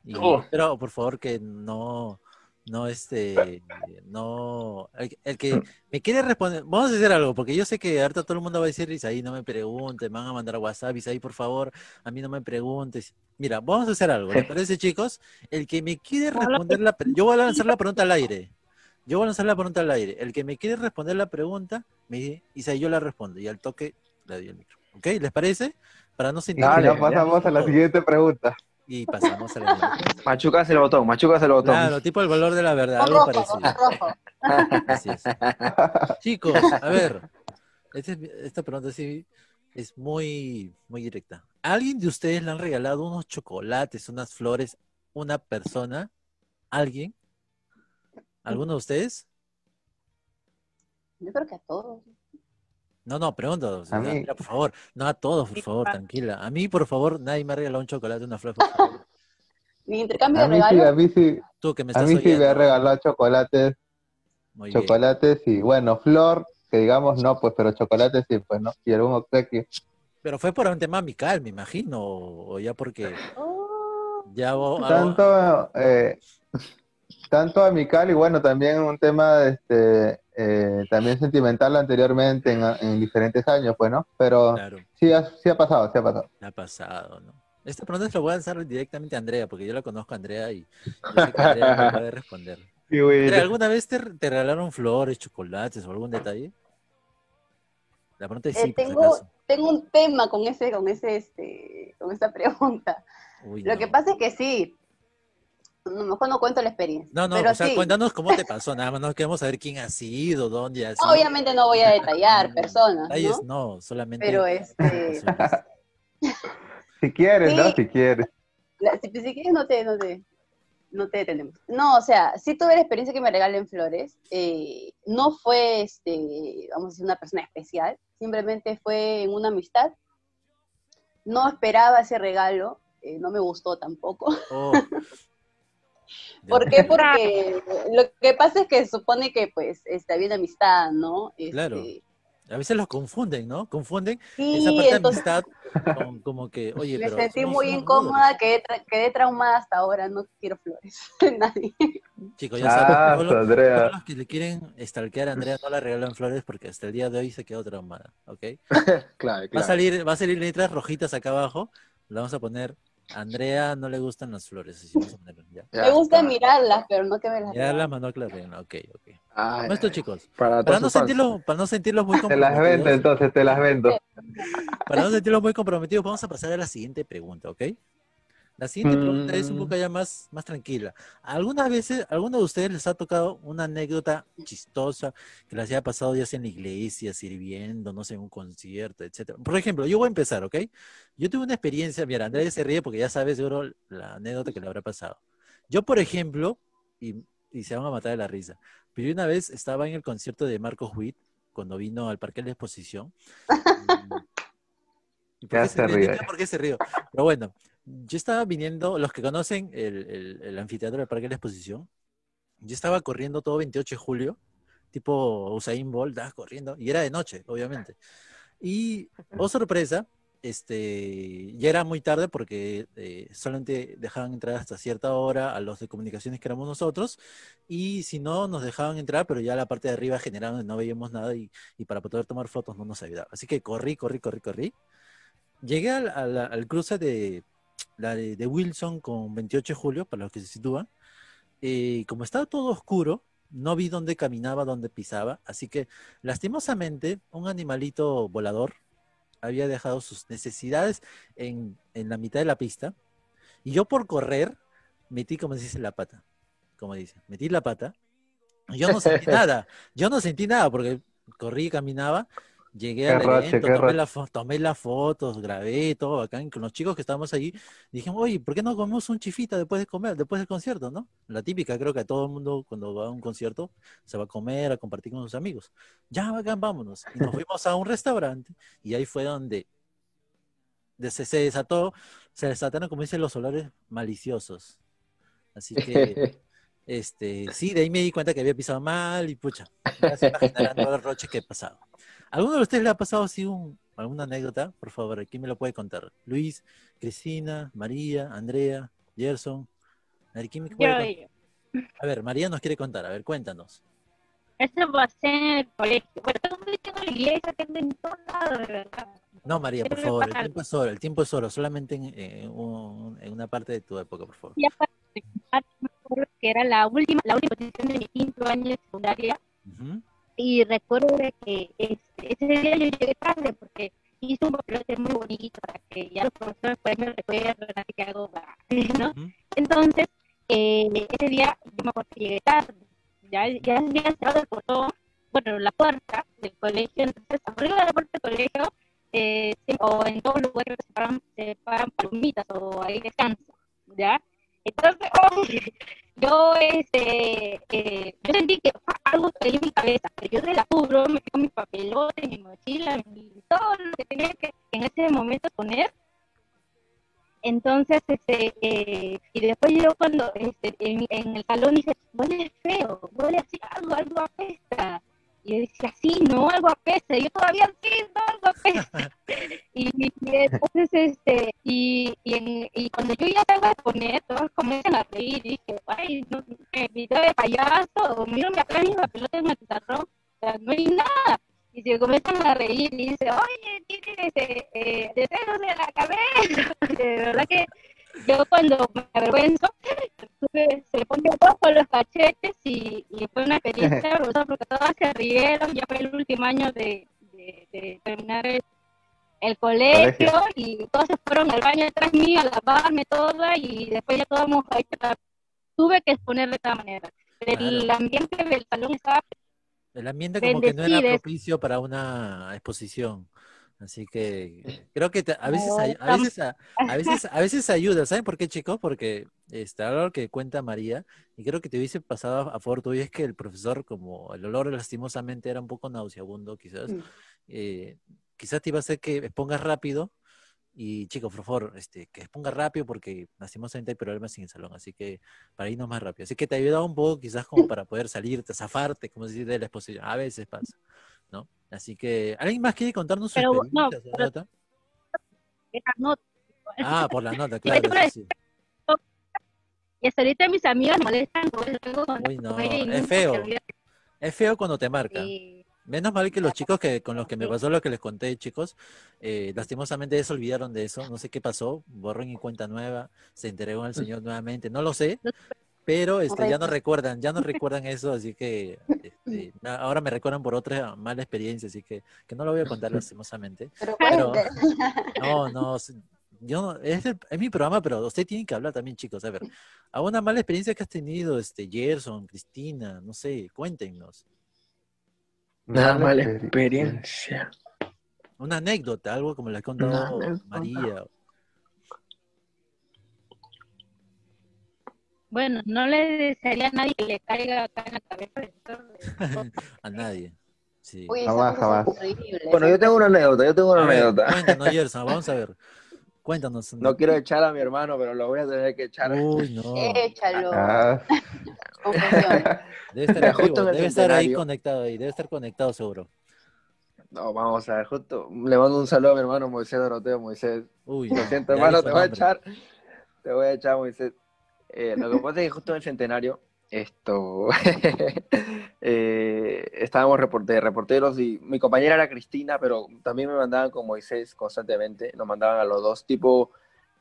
Y Oh. espero, por favor, que no, no este, no, el, el que me quiere responder, vamos a hacer algo, porque yo sé que ahorita todo el mundo va a decir, Isaí, no me preguntes, me van a mandar a WhatsApp, Isaí, por favor, a mí no me preguntes. Mira, vamos a hacer algo, ¿les parece, chicos? El que me quiere responder la, yo voy a lanzar la pregunta al aire. Yo voy a lanzar la pregunta al aire. El que me quiere responder la pregunta, me dice, Isaí, yo la respondo, y al toque le doy el micro. ¿Ok? ¿Les parece? Para no sentir... Dale, ya pasamos a la siguiente pregunta. Y pasamos a la Machucas el botón, machucas el botón. Claro, tipo el valor de la verdad, algo rojo, parecido. rojo. Así es. Chicos, a ver, este es- esta pregunta sí es muy, muy directa. ¿A ¿Alguien de ustedes le han regalado unos chocolates, unas flores, una persona? ¿Alguien? ¿Alguno de ustedes? Yo creo que a todos. No, no, pregunto. A mí. Mira, por favor. No a todos, por favor, tranquila. A mí, por favor, nadie me ha regalado un chocolate, una flor, por favor. Mi intercambio A de mí sí, a regalos. mí sí, Tú que me a estás mí sí me regalado chocolates, Muy bien. chocolates y bueno, flor, que digamos no, pues, pero chocolates sí, pues, ¿no? Y algún obsequio. Pero fue por un tema amical, me imagino, o ya porque Oh, ya algo- Tanto, eh, tanto amical y bueno, también un tema este, eh, también sentimental anteriormente en, en diferentes años, pues, ¿no? Pero claro. sí ha, sí ha pasado, sí ha pasado. ha pasado, ¿no? Esta pregunta se la voy a lanzar directamente a Andrea, porque yo la conozco a Andrea y yo sé que Andrea me puede responder. Sí. Andrea, ¿alguna vez te, te regalaron flores, chocolates o algún detalle? La pregunta es sí, Eh, por si tengo, tengo un tema con ese, con ese, este, con esa pregunta. Uy, Lo no. que pasa es que sí. No, mejor no cuento la experiencia. No, no, pero o sea, sí. cuéntanos cómo te pasó, nada más no queremos saber quién ha sido, dónde ha sido. Obviamente no voy a detallar personas, Detalles ¿no? no, solamente Pero este. Si quieres, ¿no? Si quieres. la- si, si quieres no te, no te, no te detenemos. No, o sea, sí tuve la experiencia que me regalen flores. eh, no fue, este, vamos a decir, una persona especial. Simplemente fue en una amistad. No esperaba ese regalo. eh, no me gustó tampoco. Oh. ¿Por qué? Porque lo que pasa es que supone que pues está bien amistad, ¿no? Este, Claro. A veces los confunden, ¿no? Confunden Sí, esa parte de entonces amistad con como que, oye, me pero sentí somos muy incómoda, quedé, tra- quedé traumada hasta ahora, no quiero flores. Nadie. Chicos, ya saben, Ah, todos los- Andrea. todos los que le quieren stalkear a Andrea no le regalan flores porque hasta el día de hoy se quedó traumada, ¿ok? Claro, Va a claro. salir, va a salir letras rojitas acá abajo, le vamos a poner, a Andrea no le gustan las flores, así ya. Ya me gusta está. mirarlas, pero no que me las mandó a Clarena, ok, ok. Ay, esto, chicos, Para, para no sentirlos, para no sentirlos muy Te las vendo, comprometidos, entonces, te las vendo. para no sentirlos muy comprometidos, vamos a pasar a la siguiente pregunta, ¿ok? La siguiente pregunta es un Mm. poco ya más, más tranquila. ¿Algunas veces, alguno de ustedes les ha tocado una anécdota chistosa que les haya pasado ya sea en la iglesia, sirviendo, no sé, en un concierto, etcétera? Por ejemplo, yo voy a empezar, ¿ok? Yo tuve una experiencia, mira, Andrea se ríe porque ya sabe seguro la anécdota que le habrá pasado. Yo, por ejemplo, y, y se van a matar de la risa, pero yo una vez estaba en el concierto de Marcos Witt, cuando vino al Parque de la Exposición. ¿Y por qué se ríe? ¿Por qué se ríe? Pero bueno, yo estaba viniendo, los que conocen el, el- el anfiteatro del Parque de la Exposición, yo estaba corriendo todo 28 de julio, tipo Usain Bolt, corriendo, y era de noche, obviamente. Y, oh sorpresa, este, ya era muy tarde porque eh, solamente dejaban entrar hasta cierta hora a los de comunicaciones que éramos nosotros, y si no, nos dejaban entrar, pero ya la parte de arriba general no veíamos nada y, y para poder tomar fotos no nos ayudaba. Así que corrí, corrí, corrí, corrí. Llegué al, al- al cruce de, la de, de Wilson con 28 de julio, para los que se sitúan. Eh, como estaba todo oscuro, no vi dónde caminaba, dónde pisaba, así que lastimosamente un animalito volador había dejado sus necesidades en, en la mitad de la pista y yo por correr metí, como se dice, la pata, como dice, metí la pata. Yo no sentí nada, yo no sentí nada porque corrí, caminaba, llegué al evento, tomé, la tomé las fotos, grabé todo bacán con los chicos que estábamos allí. Dijimos, oye, ¿por qué no comemos un chifita después de comer, después del concierto, no? La típica, creo que a todo el mundo cuando va a un concierto se va a comer, a compartir con sus amigos. Ya, bacán, vámonos. Y nos fuimos a un restaurante y ahí fue donde de- se, desató, se desataron, como dicen los olores maliciosos. Así que, este, sí, de ahí me di cuenta que había pisado mal y pucha, ya se imaginarán todo el roche que he pasado. ¿Alguno de ustedes le ha pasado así un, alguna anécdota? Por favor, aquí me lo puede contar. Luis, Cristina, María, Andrea, Gerson. A ver, ¿quién me puede. A ver, María nos quiere contar, a ver, cuéntanos. Eso pasé en el colegio. Bueno, tengo en la iglesia, tengo en todos lados, de verdad. No, María, por favor, el tiempo es oro, el tiempo es oro, solamente en, en, un- en una parte de tu época, por favor. Y aparte, me acuerdo que era la última, la última posición de mi quinto año de secundaria. Ujú. Y recuerdo que ese día yo llegué tarde porque hice un papelote muy bonito para que ya los profesores ahí me recuerden así que hago, ¿no? Entonces, eh, ese día yo me acuerdo que llegué tarde, ya, ya había cerrado el portón, bueno, la puerta del colegio, entonces arriba de la puerta del colegio, eh, o en todos los lugares se paran, se paran palomitas o ahí descansa, ¿ya? Entonces, oh, yo, este, eh, yo sentí que algo cayó en mi cabeza, yo del apuro me quedé mi papelote, mi mochila, mi, todo lo que tenía que en ese momento poner, entonces, este, eh, y después yo cuando este, en, en el salón dije, huele feo, huele así, algo, algo apesta. Y yo decía, sí, no, algo apesta. Y yo todavía sí, no, algo apesta. y, y entonces, este, y, y, en- y cuando yo ya tengo de poner, todos comienzan a reír. Y dije, ay, no, ¿qué, video de payaso, o miro mi pelota en el pizarrón, o sea, no hay nada. Y se comienzan a reír y dice, oye, tienes este, eh, deseos en la cabeza. De verdad que yo cuando me avergüenzo, se le pone todo con los cachetes y, y fue una experiencia hermosa porque todas se rieron. Ya fue el último año de, de- de terminar el, el colegio, Colegio. y todos se fueron al baño detrás mío a lavarme toda y después ya todos mojaditos. Tuve que exponer de esta manera. El Claro. ambiente del salón estaba El ambiente como que no era propicio para una exposición. Así que creo que te- a veces a veces a, a veces a veces ayuda, ¿saben por qué, chicos? Porque está lo que cuenta María y creo que te hubiese pasado a favor tuyo es que el profesor como el olor lastimosamente era un poco nauseabundo, quizás Mm. eh, quizás te iba a hacer que expongas rápido y chicos, por favor, este, que exponga rápido porque lastimosamente hay problemas en el salón, así que para irnos más rápido. Así que te ayudaba un poco quizás como para poder salirte, zafarte, como decir, de la exposición. A veces pasa, ¿no? Así que, ¿alguien más quiere contarnos su Pero, no, nota. Ah, por la nota, Y claro, sí. Y hasta ahorita mis amigas me molestan Uy, no, es feo. Es feo cuando te marca. Menos mal que los chicos que con los que me pasó lo que les conté, chicos, eh, lastimosamente se olvidaron de eso, no sé qué pasó, borrón y cuenta nueva, se entregó al Señor nuevamente, no lo sé, pero este, ya no recuerdan, ya no recuerdan eso, así que este, ahora me recuerdan por otra mala experiencia, así que, que no lo voy a contar lastimosamente. Pero Pero-. No, no, yo no- es, el- es mi programa, pero usted tiene que hablar también, chicos. A ver, ¿a una mala experiencia que has tenido, este, Gerson, Cristina? No sé, cuéntenos. Nada mala experiencia. Una anécdota, algo como la ha contado Una. María. Bueno, no le desearía a nadie que le caiga acá en la cabeza. A nadie. Sí. Uy, Jamás, jamás. Bueno, yo tengo una anécdota, yo tengo una A ver, anécdota. cuéntanos, Gerson, vamos a ver. Cuéntanos. No quiero echar a mi hermano, pero lo voy a tener que echar. Uy, no. Échalo. Ah. Debe estar, activo, justo en el debe estar ahí conectado ahí, debe estar conectado seguro. No, vamos a ver, justo le mando un saludo a mi hermano Moisés Doroteo. Moisés, Uy, lo siento, hermano, te voy a echar. Te voy a echar, Moisés. Eh, lo que pasa es que justo en el centenario, esto, eh, estábamos reporteros y mi compañera era Cristina, pero también me mandaban con Moisés constantemente, nos mandaban a los dos, tipo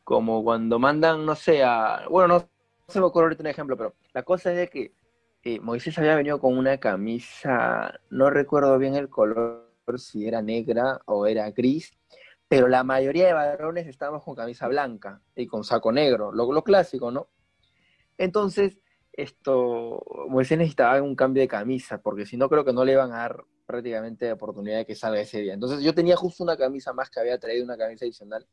como cuando mandan, no sé, a, bueno, no se me ocurre ahorita un ejemplo, pero la cosa es de que eh, Moisés había venido con una camisa, no recuerdo bien el color, si era negra o era gris, pero la mayoría de varones estábamos con camisa blanca y con saco negro, lo clásico, ¿no? Entonces, esto, Moisés necesitaba un cambio de camisa, porque si no creo que no le iban a dar prácticamente oportunidad de que salga ese día. Entonces yo tenía justo una camisa más que había traído, una camisa adicional.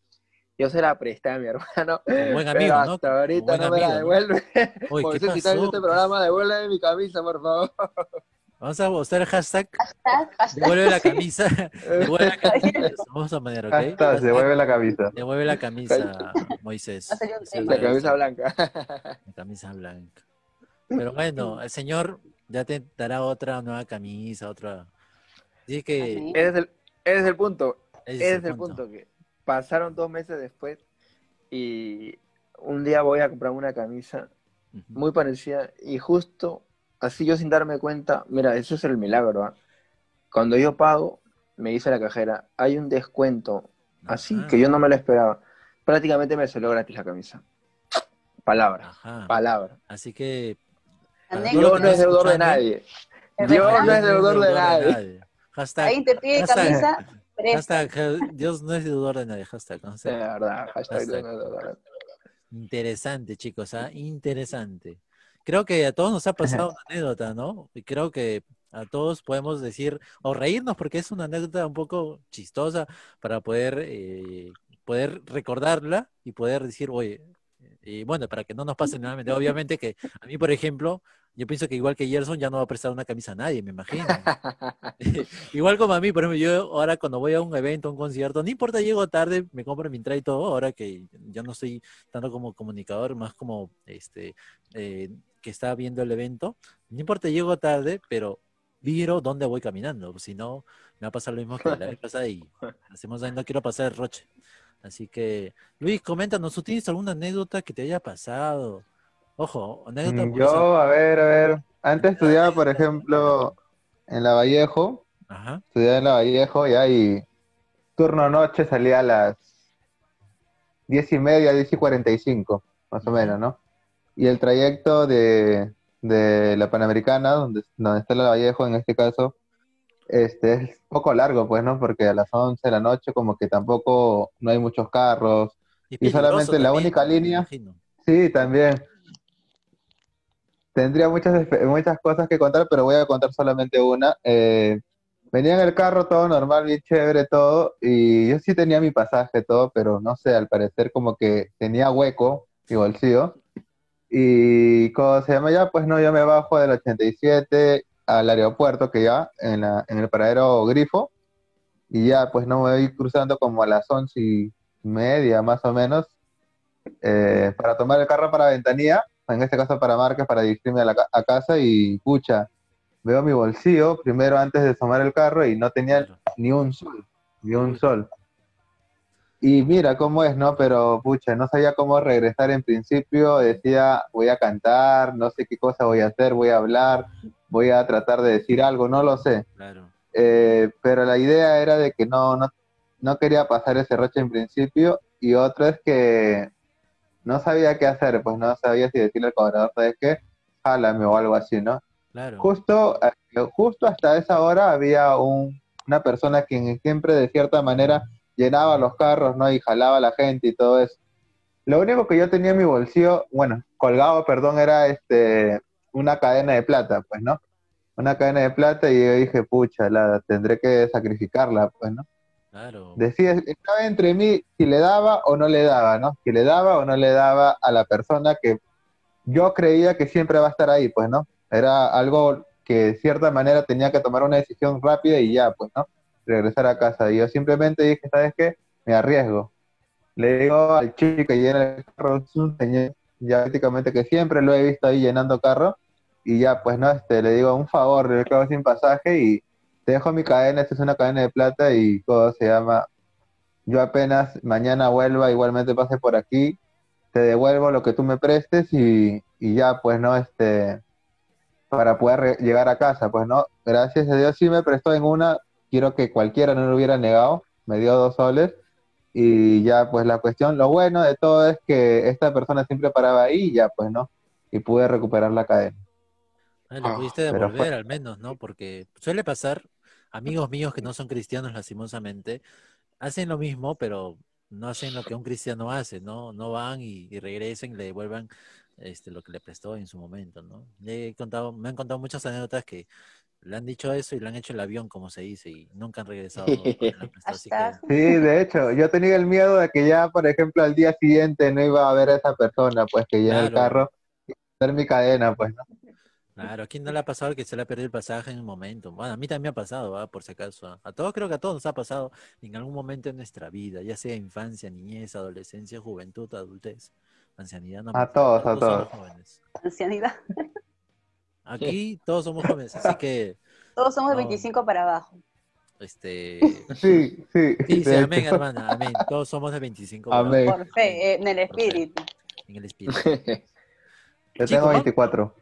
Yo se la presté a mi hermano, Un buen amigo, ¿no? hasta ahorita no me la amigo, ¿no? devuelve. Uy, ¿qué Moisés, si estás viendo este programa, devuelve mi camisa, por favor. Vamos a usar el hashtag Hashtag, hashtag. devuelve la camisa. devuelve la camisa. Vamos a poner, ¿ok? hasta se vuelve la cabeza. Devuelve la camisa, Moisés. La camisa blanca. La camisa blanca. Pero bueno, el señor ya te dará otra nueva camisa, otra. Así que. Ese es el, ese es el punto. ese Ese es el punto que pasaron dos meses después y un día voy a comprar una camisa muy parecida. Y justo así yo sin darme cuenta, mira, eso es el milagro. ¿ah? Cuando yo pago, me dice la cajera, hay un descuento. Así Ajá, que yo no me lo esperaba. Prácticamente me salió gratis la camisa. Palabra, Ajá. palabra. Así que. Dios lo que no es deudor de nadie. Dios no es deudor de nadie. Hashtag, Ahí te pide hashtag- camisa, hashtag, Dios no es deudor de nadie. Hashtag, no sé. De verdad, hashtag Hashtag. Dios no es deudor de nadie. Interesante, chicos, ¿ah? Interesante. Creo que a todos nos ha pasado una anécdota, ¿no? Y creo que a todos podemos decir, o reírnos, porque es una anécdota un poco chistosa para poder, eh, poder recordarla y poder decir, oye, y bueno, para que no nos pase nuevamente. Obviamente que a mí, por ejemplo, yo pienso que igual que Gerson ya no va a prestar una camisa a nadie, me imagino. Igual como a mí, por ejemplo, yo ahora cuando voy a un evento, a un concierto, no importa, llego tarde, me compro mi entrada y todo, ahora que ya no estoy tanto como comunicador, más como este eh, que está viendo el evento, no importa, llego tarde, pero viro dónde voy caminando, si no, me va a pasar lo mismo que la vez pasada y hacemos ahí, no quiero pasar el roche. Así que, Luis, coméntanos, ¿tú tienes alguna anécdota que te haya pasado? Ojo, anécdota Mm, Yo, a ver, a ver. Antes estudiaba, por ejemplo, en la Vallejo. Ajá, Estudiaba en la Vallejo ya y turno noche salía a las diez y media, diez y cuarenta y cinco, más o menos, ¿no? Y el trayecto de, de la Panamericana, donde, donde está la Vallejo en este caso, este es poco largo, pues, ¿no? Porque a las 11 de la noche como que tampoco no hay muchos carros. Y solamente la también, única línea-. Sí, también. Tendría muchas, muchas cosas que contar, pero voy a contar solamente una. Eh, venía en el carro todo normal, bien chévere, todo, y yo sí tenía mi pasaje, todo, pero no sé, al parecer como que tenía hueco mi bolsillo. Y ¿cómo se llama ya? Pues no, yo me bajo del 87 al aeropuerto, que ya, en, la, en el paradero Grifo, y ya, pues no me voy cruzando como a las once y media, más o menos, eh, para tomar el carro para Ventanilla, en este caso para Marcas, para dirigirme a, la a casa y pucha, veo mi bolsillo primero antes de tomar el carro y no tenía ni un sol, ni un sol. Y mira cómo es, ¿no? Pero pucha, no sabía cómo regresar en principio, decía, voy a cantar, no sé qué cosa voy a hacer, voy a hablar, voy a tratar de decir algo, no lo sé. Claro. Eh, pero la idea era de que no, no, no quería pasar ese roche en principio y otro es que no sabía qué hacer, pues no sabía si decirle al cobrador, ¿sabes qué? Jálame o algo así, ¿no? Claro. Justo, eh, justo hasta esa hora había un- una persona quien siempre de cierta manera llenaba los carros, ¿no? Y jalaba a la gente y todo eso. Lo único que yo tenía en mi bolsillo, bueno, colgado, perdón, era este una cadena de plata, pues, ¿no? Una cadena de plata y yo dije, pucha, la tendré que sacrificarla, pues, ¿no? Claro. Decía, estaba entre mí si le daba o no le daba, ¿no? Si le daba o no le daba a la persona que yo creía que siempre va a estar ahí, pues, ¿no? Era algo que de cierta manera tenía que tomar una decisión rápida y ya, pues, ¿no? Regresar a casa. Y yo simplemente dije, ¿sabes qué? Me arriesgo. Le digo al chico que llena el carro, es un señor, ya prácticamente que siempre lo he visto ahí llenando carro, y ya, pues, ¿no? Este, le digo, un favor, le quedo sin pasaje y te dejo mi cadena, esta es una cadena de plata y todo se llama, yo apenas mañana vuelva, igualmente pase por aquí, te devuelvo lo que tú me prestes y, y ya, pues, ¿no? Este, para poder llegar a casa, pues, ¿no? Gracias a Dios sí me prestó en una, quiero que cualquiera no lo hubiera negado, me dio dos soles y ya, pues, la cuestión, lo bueno de todo es que esta persona siempre paraba ahí y ya, pues, ¿no? Y pude recuperar la cadena. Ah, lo Ah, pudiste devolver fue- al menos, ¿no? Porque suele pasar, amigos míos que no son cristianos lastimosamente, hacen lo mismo, pero no hacen lo que un cristiano hace, ¿no? No van y, y regresen y le devuelvan este, lo que le prestó en su momento, ¿no? Le he contado, me han contado muchas anécdotas que le han dicho eso y le han hecho el avión, como se dice, y nunca han regresado. así que- Sí, de hecho, yo tenía el miedo de que ya, por ejemplo, al día siguiente no iba a ver a esa persona, pues que ya en el Claro. carro, y hacer mi cadena, pues, ¿no? Claro, ¿a quién no le ha pasado que se le ha perdido el pasaje en un momento? Bueno, a mí también me ha pasado, ¿va? por si acaso. ¿ah? A todos creo que a todos nos ha pasado en algún momento de nuestra vida, ya sea infancia, niñez, adolescencia, juventud, adultez, ancianidad. no me A todos, a todos. jóvenes. Ancianidad. Aquí todos somos jóvenes, así que, Todos somos de No. 25 para abajo. este, Sí, sí. sí, sí, amén, hermana, amén. Todos somos de 25 para Amén. Por fe, en el espíritu. en el espíritu. Yo tengo ¿no? 24.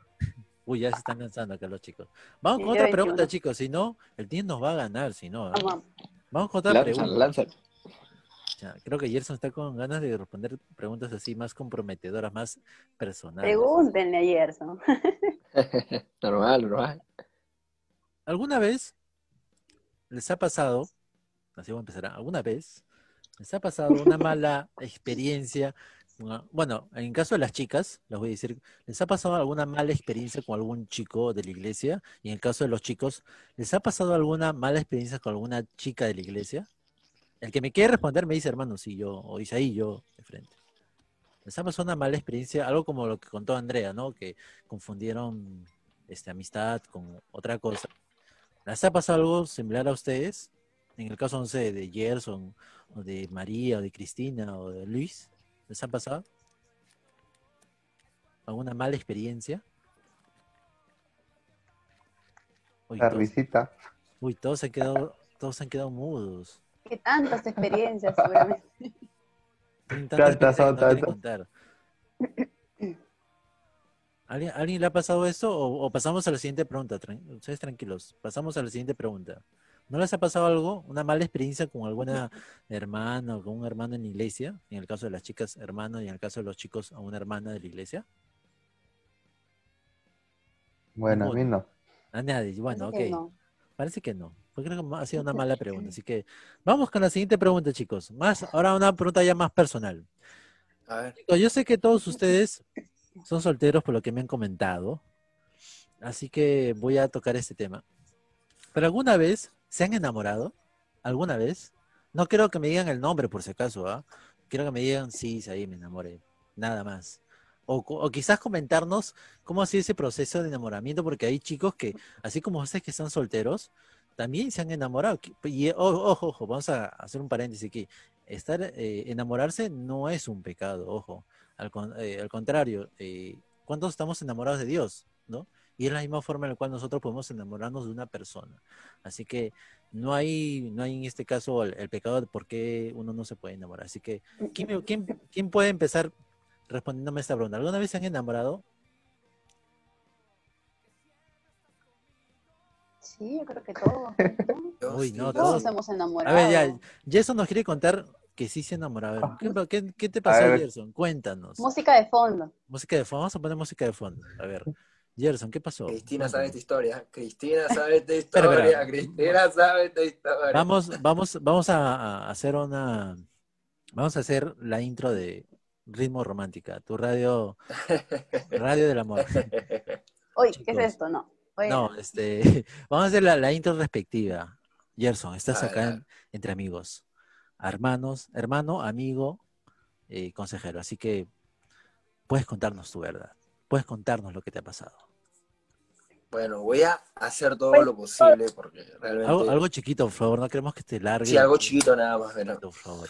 Uy, ya se están lanzando acá los chicos. Vamos Sí, con otra pregunta, 21. chicos. Si no, el team nos va a ganar, si no. ¿eh? Vamos. Vamos con otra pregunta. Ya, creo que Gerson está con ganas de responder preguntas así más comprometedoras, más personales. Pregúntenle a Gerson. normal, normal. ¿Alguna vez les ha pasado, así voy a empezar, alguna vez les ha pasado una mala experiencia? Bueno, en caso de las chicas, les voy a decir, ¿les ha pasado alguna mala experiencia con algún chico de la iglesia? Y en el caso de los chicos, ¿les ha pasado alguna mala experiencia con alguna chica de la iglesia? El que me quiere responder me dice, hermano, sí, yo, o dice ahí, yo, de frente. ¿Les ha pasado una mala experiencia? Algo como lo que contó Andrea, ¿no? Que confundieron este, amistad con otra cosa. ¿Les ha pasado algo similar a ustedes? En el caso, no sé, de Gerson, o de María, o de Cristina, o de Luis. ¿Les ha pasado? ¿Alguna mala experiencia? Uy, La todos, risita. uy, todos se han quedado, todos se han quedado mudos. Que tantas experiencias, seguramente. ¿Alguien, ¿Alguien le ha pasado esto? O, o pasamos a la siguiente pregunta. Tran- ustedes tranquilos. Pasamos a la siguiente pregunta. ¿No les ha pasado algo? ¿Una mala experiencia con alguna hermana o con un hermano en la iglesia? En el caso de las chicas, hermano, y en el caso de los chicos, a una hermana de la iglesia. Bueno, a mí no. A nadie. Bueno, ok. Parece que no. Parece que no. Creo que ha sido una mala pregunta. Así que vamos con la siguiente pregunta, chicos. Más, ahora una pregunta ya más personal. A ver. Chicos, Yo sé que todos ustedes son solteros por lo que me han comentado, así que voy a tocar este tema. ¿Pero alguna vez se han enamorado? ¿Alguna vez? No quiero que me digan el nombre por si acaso, ¿ah? Quiero que me digan, sí, ahí me enamoré, nada más. O, o quizás comentarnos cómo ha sido ese proceso de enamoramiento, porque hay chicos que, así como ustedes que están solteros, también se han enamorado. Y ojo, ojo, ojo, vamos a hacer un paréntesis aquí. Estar, eh, enamorarse no es un pecado, ojo. Al, eh, al contrario, eh, ¿cuántos estamos enamorados de Dios? ¿no? Y es la misma forma en la cual nosotros podemos enamorarnos de una persona. Así que no hay, no hay en este caso el, el pecado de por qué uno no se puede enamorar. Así que, ¿quién, quién- quién puede empezar respondiéndome esta pregunta? ¿Alguna vez se han enamorado? Sí, yo creo que todos. ¿no? Uy, no, Todos todos. hemos A ver, ya, Jason nos quiere contar que sí se enamoró. A ver, ¿qué, qué- qué te pasó. Gerson? Cuéntanos. Música de fondo. Música de fondo, vamos a poner música de fondo. A ver, Gerson, ¿qué pasó? Cristina sabe esta historia. Cristina sabe esta Espera, historia. espera. Cristina sabe esta historia. Vamos, vamos, vamos a, a hacer una, vamos a hacer la intro de Ritmo Romántica, tu radio, radio del amor. Oye, ¿qué es esto? No. Oye, No, este, vamos a hacer la, la intro respectiva. Gerson, estás acá en- entre amigos, hermanos, hermano, amigo, eh, consejero. Así que puedes contarnos tu verdad, puedes contarnos lo que te ha pasado. Bueno, voy a hacer todo Pues, lo posible porque realmente. Algo, algo chiquito, por favor, no queremos que te largue. Sí, algo chiquito nada más, ¿verdad? Por favor.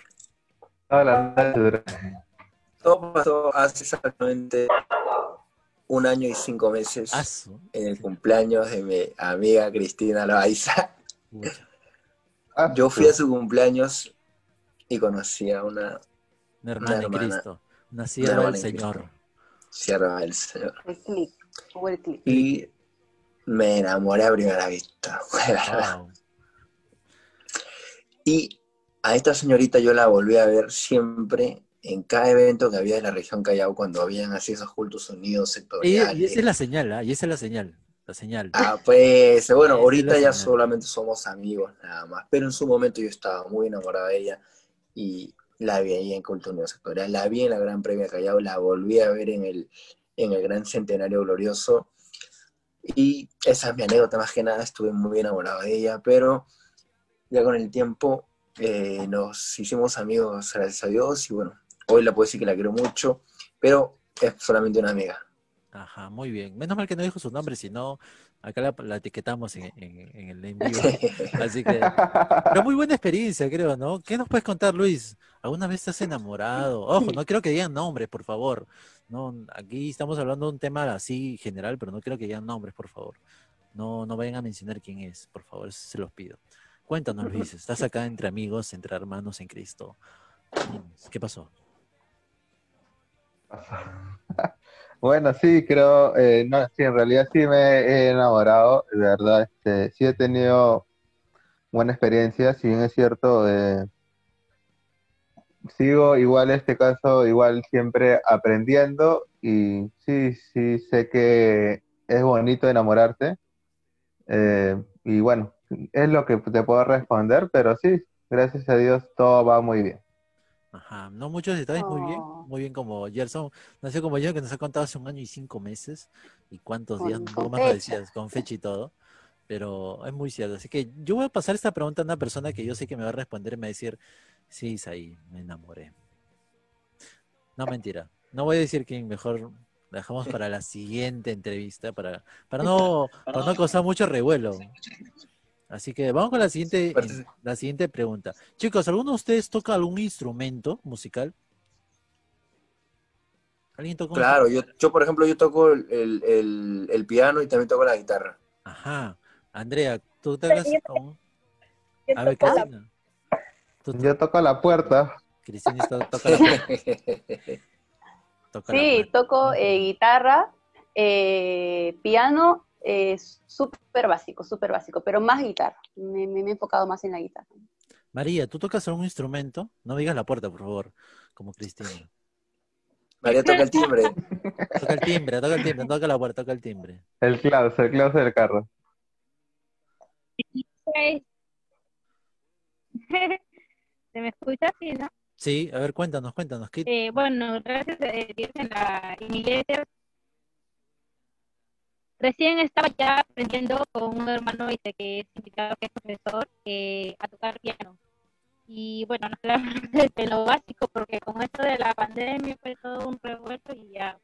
Todo pasó hace exactamente un año y cinco meses Ah, en el cumpleaños de mi amiga Cristina Loaiza. Ah, Yo fui a su cumpleaños y conocí a una Una hermana en hermana. Cristo, una sierva hermana del Señor. Sierva del Señor. Y me enamoré a primera vista. Wow. Y a esta señorita yo la volví a ver siempre en cada evento que había en la región Callao cuando habían así esos cultos unidos sectoriales. y esa es la señal, ¿ah? Y esa es la señal. La señal. Ah, pues, bueno, Esa ahorita ya señal. solamente somos amigos nada más, pero en su momento yo estaba muy enamorado de ella y la vi ahí en Culto Unido Sectorial, la vi en la Gran Premia Callao, la volví a ver en el, en el Gran Centenario Glorioso y esa es mi anécdota más que nada, estuve muy enamorado de ella, pero ya con el tiempo eh, nos hicimos amigos, gracias a Dios, y bueno, hoy la puedo decir que la quiero mucho, pero es solamente una amiga. Ajá, muy bien. Menos mal que no dijo su nombre, si no, acá la, la etiquetamos en, en- en el en vivo. Así que, pero muy buena experiencia, creo, ¿no? ¿Qué nos puedes contar, Luis? ¿Alguna vez has enamorado? Ojo, no quiero que digan nombres, por favor. No, aquí estamos hablando de un tema así general, pero no quiero que digan nombres, por favor. No, no vayan a mencionar quién es, por favor, se los pido. Cuéntanos, Luis, estás acá entre amigos, entre hermanos en Cristo. ¿Qué pasó? Bueno, sí, creo, eh, no, sí, en realidad sí me he enamorado, de verdad, este, sí he tenido buena experiencia, si bien es cierto, eh, sigo igual este caso, igual siempre aprendiendo y sí, sí sé que es bonito enamorarte eh, y bueno, es lo que te puedo responder, pero sí, gracias a Dios todo va muy bien. Ajá, no muchos detalles, muy bien, Oh. muy bien como Gerson, nació como yo, que nos ha contado hace un año y cinco meses, y cuántos Con- días, un poco más lo decías, con fecha y todo, pero es muy cierto. Así que yo voy a pasar esta pregunta a una persona que yo sé que me va a responder y me va a decir, sí, Isaí, me enamoré. No, mentira, no voy a decir quién, mejor la dejamos para la siguiente entrevista, para, para no, para no causar mucho revuelo. Así que vamos con la siguiente, Parece- la siguiente pregunta. Chicos, ¿alguno de ustedes toca algún instrumento musical? ¿Alguien toca un Claro, yo, yo por ejemplo, yo toco el, el- el- el piano y también toco la guitarra. Ajá. Andrea, ¿tú tocas un- Yo A ver, toco la- Cristina. Yo toco la puerta, Cristina está- toca la puerta, toca la Sí, puerta. toco eh, guitarra, eh, piano, eh, súper básico, súper básico, pero más guitarra. Me, me- me he enfocado más en la guitarra. María, ¿tú tocas algún instrumento? No me digas la puerta, por favor, como Cristina. María toca el timbre. Toca el timbre, toca el timbre, no toca la puerta, toca el timbre. el claus, el claus del carro. ¿Se me escucha así, no? Sí, a ver, cuéntanos, cuéntanos. ¿qué- Eh, bueno, gracias a Dios en la iglesia. Recién estaba ya aprendiendo con un hermano este, que es invitado, que es profesor, eh, a tocar piano. Y bueno, quedamos desde lo básico, porque con esto de la pandemia fue todo un revuelto y ya.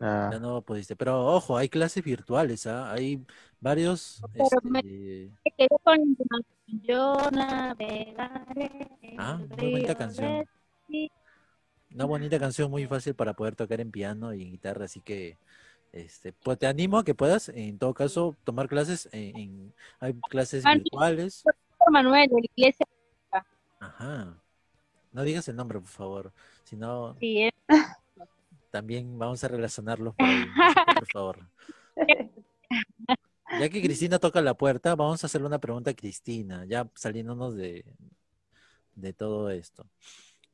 Ah, Ya no pudiste. Pero ojo, hay clases virtuales, ¿ah? Hay varios. Pero este, Me quedé con Yo navegaré. Ah, muy bonita canción. Una bonita canción muy fácil para poder tocar en piano y en guitarra, así que este, pues te animo a que puedas, en todo caso, tomar clases en, en- hay clases Ah, virtuales. Manuel, de la iglesia. Ajá. No digas el nombre, por favor. Si no, Sí, es también vamos a relacionarlos por por favor. Ya que Cristina toca la puerta, vamos a hacerle una pregunta a Cristina, ya saliéndonos de, de todo esto.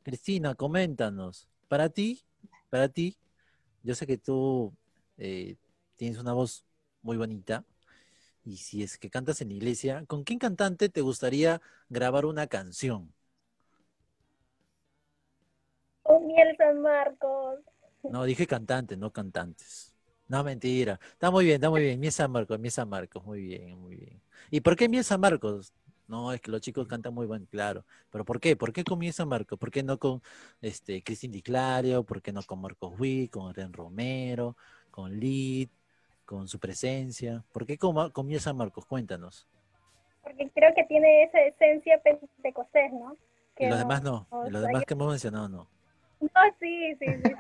Cristina, coméntanos, para ti, para ti, yo sé que tú eh, tienes una voz muy bonita y si es que cantas en la iglesia, ¿con qué cantante te gustaría grabar una canción? Con Miel San Marcos. No, dije cantante, no cantantes. No, mentira. Está muy bien, está muy bien. Miel San Marcos, Miel San Marcos, muy bien, muy bien. ¿Y por qué Miel San Marcos? No, es que los chicos cantan muy bien, claro. ¿Pero por qué? ¿Por qué con Miel San Marcos? ¿Por qué no con este Cristín Di Clario? ¿Por qué no con Marcos Witt, con Ren Romero, con Lid, con su presencia? ¿Por qué San Marcos? Cuéntanos. Porque creo que tiene esa esencia pentecostés, ¿no? Que Y los no- demás no. Y los demás que hemos mencionado no. No, sí, sí, sí.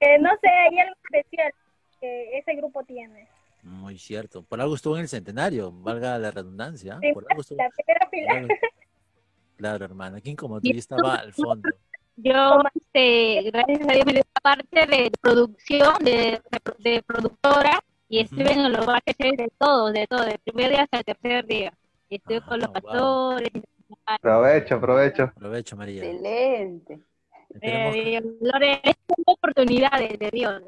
Eh, no sé, hay algo especial que ese grupo tiene. Muy cierto. Por algo estuvo en el centenario, valga la redundancia. Sí, Por algo estuvo. La primera fila. Claro, hermana. ¿Quién como tú? Estaba al fondo. Yo, este, gracias a Dios, me dio la parte de producción, de, de productora, y estuve en los backstage de todo, de todo, del primer día hasta el tercer día. Y estuve Ah, con los wow. pastores, Aprovecho, aprovecho. Aprovecho, María. Excelente. Eh, Gloria, es una oportunidad de, Dios.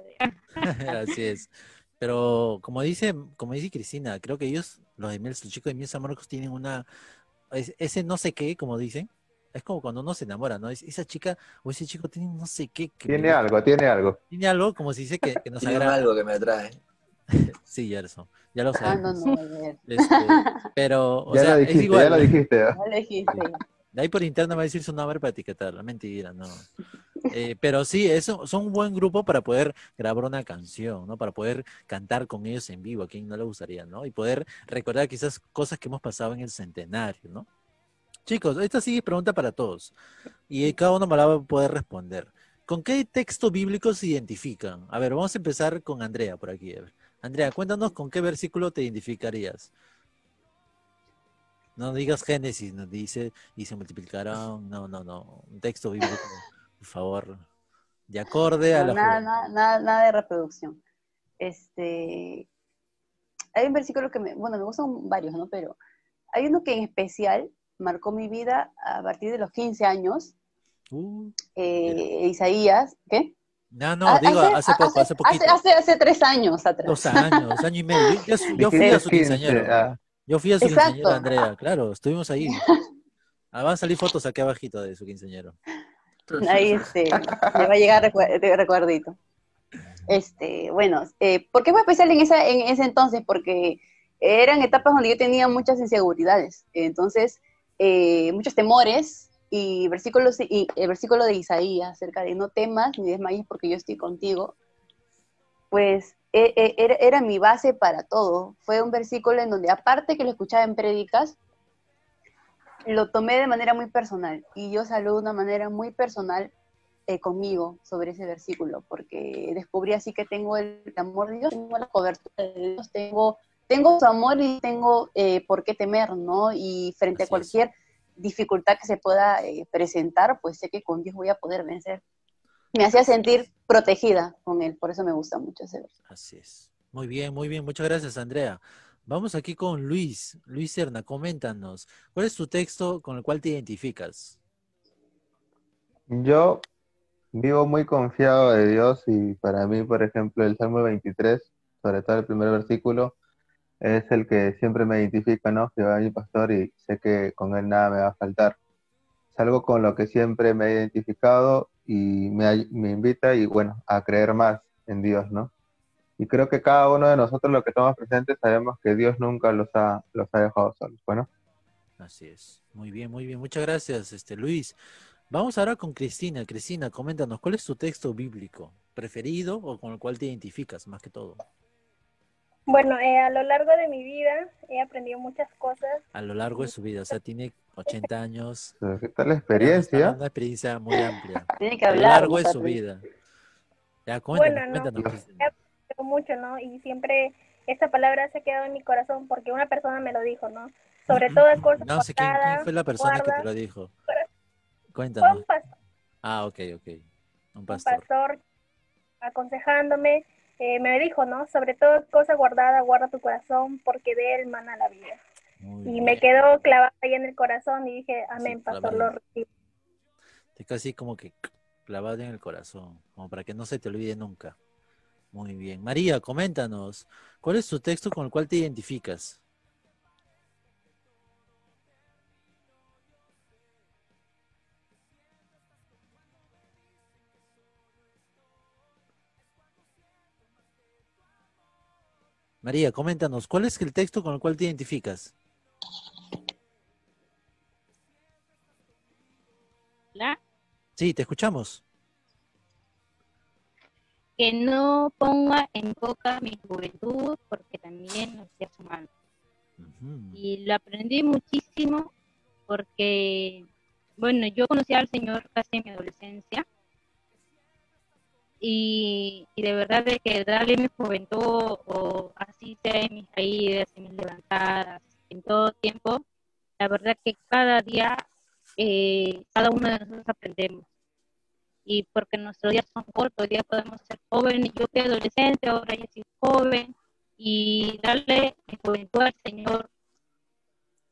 Así es. Pero como dice, como dice Cristina, creo que ellos, los de Miel, los chicos de Miel San Marcos tienen una, es- ese no sé qué, como dicen, es como cuando uno se enamora, ¿no? Es- esa chica o ese chico tiene no sé qué, que Tiene algo, tiene algo. tiene algo, como se dice que, que nos Tiene agrada. algo que me atrae. Sí, Gerson, ya lo Ah, no, sabemos. no, a ver. Este, pero, o ya sea, lo es igual. ya lo dijiste. ¿ah? Ya le dijiste. De ahí por interno me va a decir su nombre para etiquetarla. Mentira, no. Eh, pero sí, eso, son un buen grupo para poder grabar una canción, ¿no? Para poder cantar con ellos en vivo, a quien no le gustaría, ¿no? Y poder recordar quizás cosas que hemos pasado en el centenario, ¿no? Chicos, esta sí es pregunta para todos. Y cada uno me la va a poder responder. ¿Con qué texto bíblico se identifican? A ver, vamos a empezar con Andrea por aquí. Andrea, cuéntanos con qué versículo te identificarías. No digas Génesis, nos dice, y se multiplicarán. No, no, no. Un texto bíblico, por favor. De acorde a No, la nada, nada, nada de reproducción. Este, hay un versículo que me, bueno, me gustan varios, ¿no? Pero hay uno que en especial marcó mi vida a partir de los 15 años, Uh, eh, Isaías, ¿qué? no, no, Ah, digo, hace, poco, hace, poquito. Hace, hace, hace tres años atrás. Dos años, año y medio. Yo, fui a su 15, quinceañero. ah. Yo fui a su Exacto. quinceañero, Andrea, claro, estuvimos ahí. Ah, van a salir fotos aquí abajito de su quinceañero. Ahí este, me va a llegar de recuerdito. Este, bueno, eh, ¿por qué fue especial en, esa, en ese entonces? Porque eran etapas donde yo tenía muchas inseguridades, entonces, eh, muchos temores, y, versículos, y el versículo de Isaías acerca de no temas ni desmayes porque yo estoy contigo, pues e- e- era, era mi base para todo. Fue un versículo en donde, aparte que lo escuchaba en prédicas, lo tomé de manera muy personal y yo saludo de una manera muy personal eh, conmigo sobre ese versículo, porque descubrí así que tengo el amor de Dios, tengo la cobertura de Dios, tengo, tengo su amor y tengo eh, por qué temer, ¿no? Y frente Así a es. cualquier dificultad que se pueda eh, presentar, pues sé que con Dios voy a poder vencer. Me hacía sentir protegida con Él, por eso me gusta mucho ese versículo. Así es. Muy bien, muy bien. Muchas gracias, Andrea. Vamos aquí con Luis. Luis Serna, coméntanos. ¿Cuál es tu texto con el cual te identificas? Yo vivo muy confiado de Dios y para mí, por ejemplo, el Salmo 23, sobre todo el primer versículo, es el que siempre me identifica, ¿no? Jehová mi pastor y sé que con él nada me va a faltar. Es algo con lo que siempre me he identificado y me, me invita y bueno, a creer más en Dios, ¿no? Y creo que cada uno de nosotros, los que estamos presentes, sabemos que Dios nunca los ha, los ha dejado solos. Bueno, Así es. Muy bien, muy bien. Muchas gracias, este Luis. Vamos ahora con Cristina. Cristina, coméntanos, ¿cuál es tu texto bíblico preferido o con el cual te identificas más que todo? Bueno, eh, a lo largo de mi vida he aprendido muchas cosas. A lo largo de su vida, o sea, tiene 80 años. ¿qué tal la experiencia? una experiencia muy amplia. Tiene que A lo hablar. largo de su vida. Ya, coméntanos, Bueno, no. He Cristina. aprendido mucho, ¿no? Y siempre esta palabra se ha quedado en mi corazón porque una persona me lo dijo, ¿no? Sobre toda cosa No sé quién, quién fue la persona que te guarda. lo dijo. Fue Cuéntanos. un pastor, Ah, ok, ok. Un un pastor. pastor aconsejándome, eh, me dijo, ¿no? Sobre toda cosa guardada, guarda tu corazón porque de él mana la vida. Muy Y bien. me quedó clavada ahí en el corazón y dije, amén, Sí, pastor, lo recibo. Te casi como que clavado en el corazón, como para que no se te olvide nunca. Muy bien. María, coméntanos, ¿cuál es tu texto con el cual te identificas? María, coméntanos, ¿cuál es el texto con el cual te identificas? ¿verdad? Sí, te escuchamos. Que no ponga en boca mi juventud, porque también lo sea su mano. Ujú. Y lo aprendí muchísimo porque, bueno, yo conocí al Señor casi en mi adolescencia. Y, de verdad de que darle mi juventud, o así sea en mis caídas, en mis levantadas, en todo tiempo, la verdad que cada día, eh, cada uno de nosotros aprendemos. Y porque nuestros días son cortos, día podemos ser jóvenes, yo fui adolescente, ahora ya soy joven, y darle mi juventud al Señor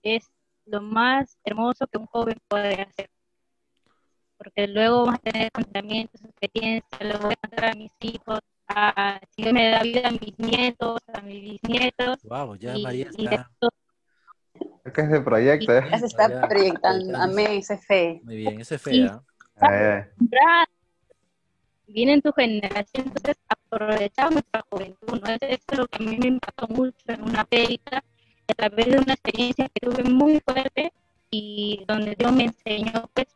es lo más hermoso que un joven puede hacer. Porque luego vamos a tener pensamientos, experiencias, le voy a contar a mis hijos, a, si me da vida a mis nietos, a mis bisnietos. Wow, ya y- María está. todo. Es que es de proyecto, ¿eh? Ya se está Ya, proyectando. ya. Amén, esa es fe. Muy bien, ese es Sí. fea. Ay, ay. Ya viene en tu generación, entonces aprovechamos nuestra juventud, ¿no? Eso es lo que a mí me impactó mucho en una película, a través de una experiencia que tuve muy fuerte y donde Dios me enseñó, pues,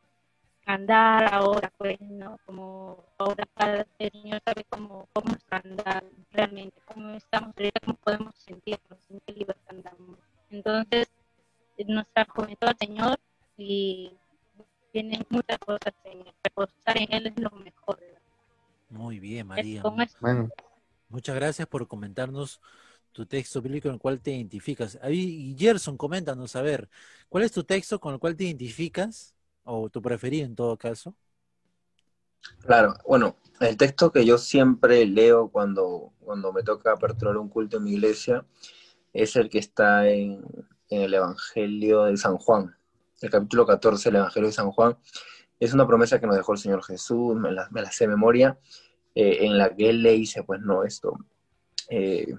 andar ahora, pues, ¿no? Como ahora cada el Señor sabe cómo, cómo andar realmente, cómo estamos cómo podemos sentirnos, en qué libertad andamos. Entonces, nuestra juventud al Señor y vienen muchas cosas en él. Reposar en él es lo mejor. Muy bien, María. Bueno, Muchas gracias por comentarnos tu texto bíblico en el cual te identificas. Ahí, y Gerson, coméntanos, a ver, ¿cuál es tu texto con el cual te identificas? O tu preferido en todo caso. Claro, bueno, el texto que yo siempre leo cuando, cuando me toca aperturar un culto en mi iglesia es el que está en, en el Evangelio de San Juan, el capítulo 14 del Evangelio de San Juan. Es una promesa que nos dejó el Señor Jesús, me la, me la sé de memoria, eh, en la que Él le dice, pues no, esto, eh,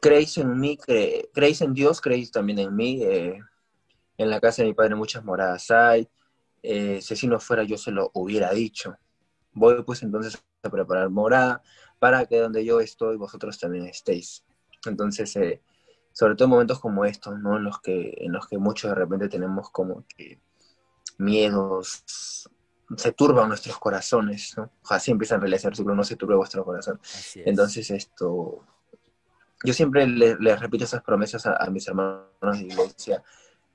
creéis en mí, cre- creéis en Dios, creéis también en mí, eh, en la casa de mi Padre muchas moradas hay, eh, si así no fuera yo se lo hubiera dicho. Voy pues entonces a preparar morada para que donde yo estoy vosotros también estéis. Entonces, eh, sobre todo en momentos como estos, ¿no? En los que, en los que muchos de repente tenemos como que miedos, se turban nuestros corazones, ¿no? Así empieza en realidad ese versículo, no se turbe vuestro corazón. Es. Entonces esto, yo siempre le- les repito esas promesas a, a mis hermanos de iglesia.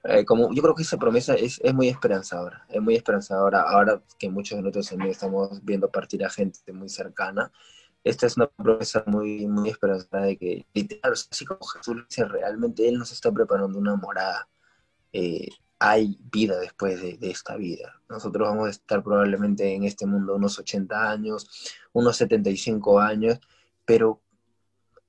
Eh, como yo creo que esa promesa es, es muy esperanzadora, es muy esperanzadora ahora que muchos de nosotros también estamos viendo partir a gente muy cercana. Esta es una promesa muy, muy esperanzadora de que, literal, así como Jesús dice, realmente Él nos está preparando una morada. Eh, hay vida después de, de esta vida. Nosotros vamos a estar probablemente en este mundo unos 80 años, unos 75 años, pero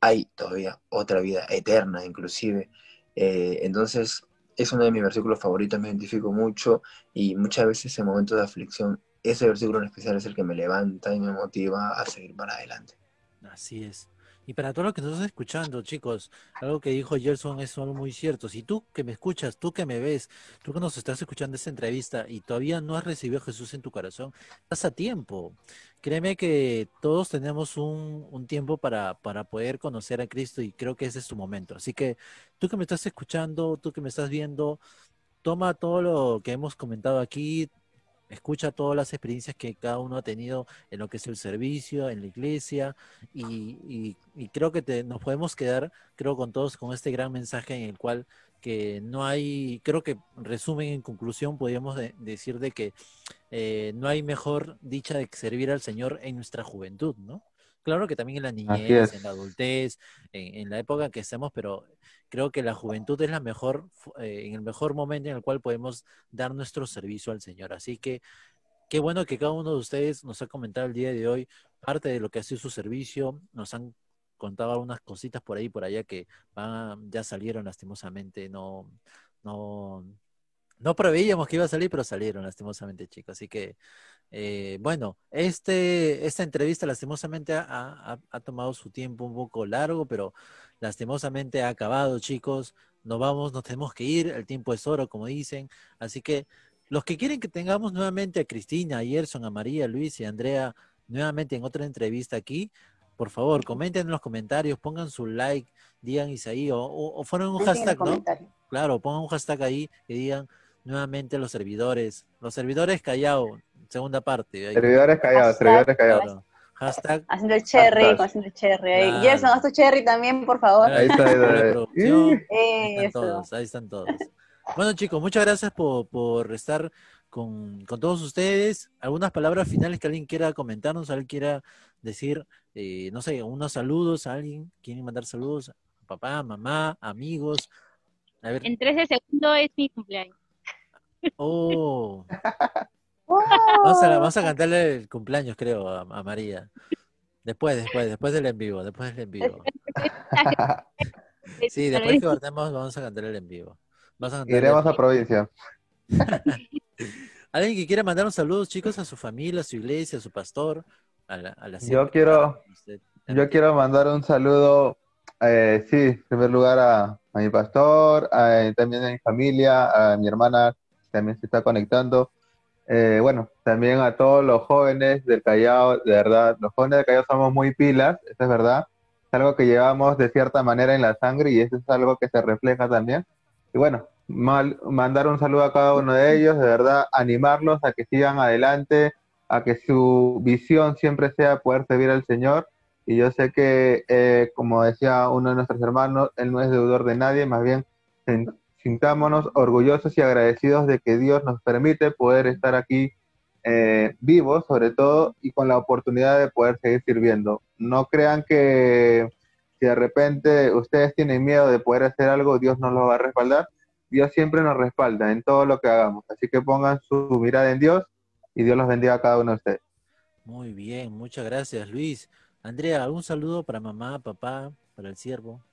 hay todavía otra vida eterna inclusive. Eh, entonces, es uno de mis versículos favoritos, me identifico mucho y muchas veces en momentos de aflicción, ese versículo en especial es el que me levanta y me motiva a seguir para adelante. Así es. Y para todos los que nos están escuchando, chicos, algo que dijo Gerson es algo muy cierto. Si tú que me escuchas, tú que me ves, tú que nos estás escuchando esta entrevista y todavía no has recibido a Jesús en tu corazón, estás a tiempo. Créeme que todos tenemos un, un tiempo para, para poder conocer a Cristo y creo que ese es tu momento. Así que tú que me estás escuchando, tú que me estás viendo, toma todo lo que hemos comentado aquí, escucha todas las experiencias que cada uno ha tenido en lo que es el servicio, en la iglesia, y, y- y creo que te- nos podemos quedar, creo, con todos con este gran mensaje en el cual que no hay, creo que resumen en conclusión, podríamos de- decir de que eh, no hay mejor dicha de servir al Señor en nuestra juventud, ¿no? Claro que también en la niñez, en la adultez, en, en la época que estemos, pero creo que la juventud es la mejor, eh, en el mejor momento en el cual podemos dar nuestro servicio al Señor. Así que qué bueno que cada uno de ustedes nos ha comentado el día de hoy parte de lo que ha sido su servicio, nos han contado algunas cositas por ahí, por allá que van a- ya salieron lastimosamente, no, no, no preveíamos que iba a salir, pero salieron lastimosamente, chicos. Así que, eh, bueno, este, esta entrevista lastimosamente ha, ha- ha tomado su tiempo un poco largo, pero lastimosamente ha acabado, chicos. Nos vamos, nos tenemos que ir, el tiempo es oro, como dicen. Así que los que quieren que tengamos nuevamente a Cristina, a Gerson, a María, a Luis y a Andrea nuevamente en otra entrevista aquí, por favor, comenten en los comentarios, pongan su like, digan Isaí, o, o, o fueron un hashtag, ¿no? comentario. Claro, pongan un hashtag ahí que digan nuevamente los servidores, los servidores Callao, segunda parte. Servidores callados, Hashtag, servidores callados. Claro. Hashtag Haciendo el cherry, Hashtag. haciendo el cherry. ahí. Claro. Gerson, haz tu cherry también, por favor. Ahí está, ahí está, la ahí. producción. Ahí están todos, ahí están todos. Bueno, chicos, muchas gracias por, por estar con, con todos ustedes. ¿Algunas palabras finales que alguien quiera comentarnos, alguien quiera decir, eh, no sé, unos saludos a alguien? ¿Quieren mandar saludos? a Papá, mamá, amigos. A ver, En 13 segundos es mi cumpleaños. Oh, vamos a, vamos a cantarle el cumpleaños, creo, a, a María. Después, después, después del en vivo, después del en vivo. Sí, después que partamos vamos a cantar el en vivo. Vamos a cantar el- Iremos a provincia. Alguien que quiera mandar un saludo, chicos, a su familia, a su iglesia, a su pastor, a la, a la Yo quiero- Usted- Yo quiero mandar un saludo, eh, sí, en primer lugar a, a mi pastor, a- también a mi familia, a mi hermana también se está conectando. Eh, bueno, también a todos los jóvenes del Callao, de verdad, los jóvenes del Callao somos muy pilas, eso es verdad. Es algo que llevamos de cierta manera en la sangre y eso es algo que se refleja también. Y bueno, mal- mandar un saludo a cada uno de ellos, de verdad, animarlos a que sigan adelante, a que su visión siempre sea poder servir al Señor. Y yo sé que, eh, como decía uno de nuestros hermanos, Él no es deudor de nadie, más bien sintámonos orgullosos y agradecidos de que Dios nos permite poder estar aquí eh, vivos, sobre todo, y con la oportunidad de poder seguir sirviendo. No crean que si de repente ustedes tienen miedo de poder hacer algo, Dios no lo va a respaldar. Dios siempre nos respalda en todo lo que hagamos. Así que pongan su mirada en Dios y Dios los bendiga a cada uno de ustedes. Muy bien, muchas gracias, Luis. Andrea, un saludo para mamá, papá, para el siervo.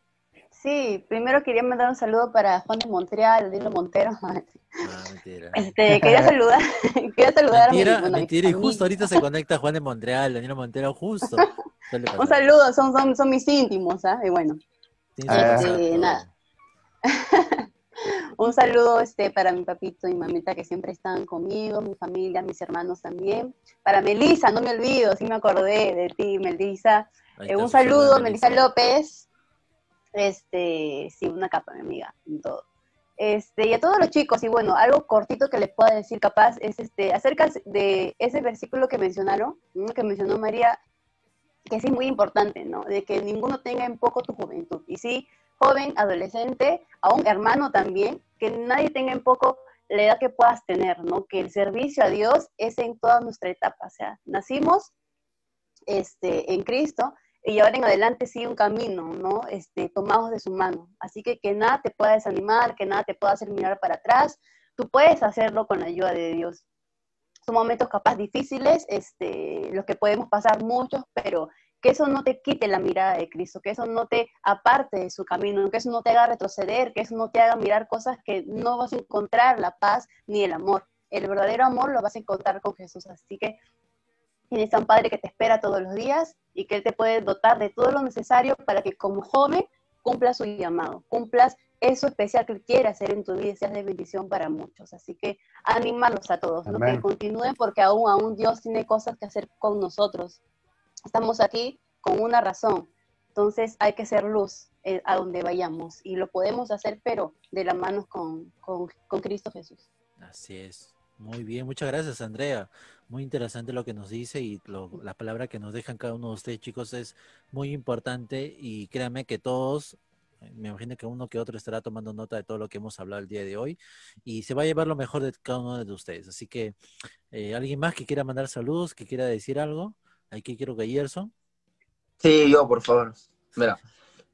Sí, primero quería mandar un saludo para Juan de Montreal, Dilo Montero. Ah, mentira. Este, quería saludar, quería saludar Mentira, a mi, mentira, y justo ahorita se conecta Juan de Montreal, Daniel Montero, justo. Un saludo, son, son, son mis íntimos, ¿ah? Y bueno, pasar este, nada. un saludo este, para mi papito y mamita que siempre están conmigo, mi familia, mis hermanos también. Para Melisa, no me olvido, sí me acordé de ti, Melisa. Eh, un saludo, Melissa. López. Este, sí, una capa, mi amiga, en todo. Este, y a todos los chicos, y bueno, algo cortito que les pueda decir capaz es este, acerca de ese versículo que mencionaron, que mencionó María, que sí es muy importante, ¿no? De que ninguno tenga en poco tu juventud. Y sí, joven, adolescente, aún hermano también, que nadie tenga en poco la edad que puedas tener, ¿no? Que el servicio a Dios es en toda nuestra etapa. O sea, nacimos este, en Cristo y ahora en adelante sigue un camino, ¿no? Este, tomados de su mano. Así que que nada te pueda desanimar, que nada te pueda hacer mirar para atrás. Tú puedes hacerlo con la ayuda de Dios. Son momentos capaz difíciles, este, los que podemos pasar muchos, pero que eso no te quite la mirada de Cristo, que eso no te aparte de su camino, que eso no te haga retroceder, que eso no te haga mirar cosas que no vas a encontrar la paz ni el amor. El verdadero amor lo vas a encontrar con Jesús. Así que tienes a un Padre que te espera todos los días y que Él te puede dotar de todo lo necesario para que como joven cumplas su llamado, cumplas eso especial que Él quiere hacer en tu vida y seas de bendición para muchos. Así que animarlos a todos, ¿no? Que continúen porque aún, aún Dios tiene cosas que hacer con nosotros. Estamos aquí con una razón. Entonces hay que ser luz eh, a donde vayamos y lo podemos hacer, pero de la mano con, con, con Cristo Jesús. Así es. Muy bien, muchas gracias, Andrea. Muy interesante lo que nos dice y lo- la palabra que nos dejan cada uno de ustedes, chicos, es muy importante y créanme que todos, eh, me imagino que uno que otro estará tomando nota de todo lo que hemos hablado el día de hoy y se va a llevar lo mejor de cada uno de ustedes. Así que, eh, ¿alguien más que quiera mandar saludos, que quiera decir algo? Aquí quiero que Gerson. Sí, yo, por favor. Mira,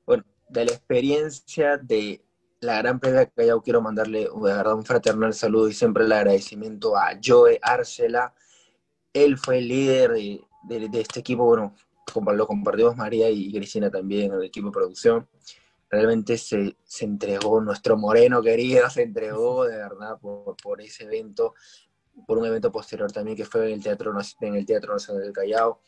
bueno, de la experiencia de la gran previa que Callao, quiero mandarle de un fraternal saludo y siempre el agradecimiento a Joe Arcela. Él fue el líder de, de- de este equipo, bueno, como lo compartimos María y Cristina también, el equipo de producción. Realmente se, se entregó, nuestro moreno querido se entregó de verdad por, por ese evento, por un evento posterior también que fue en el Teatro, en el Teatro Nacional del Callao.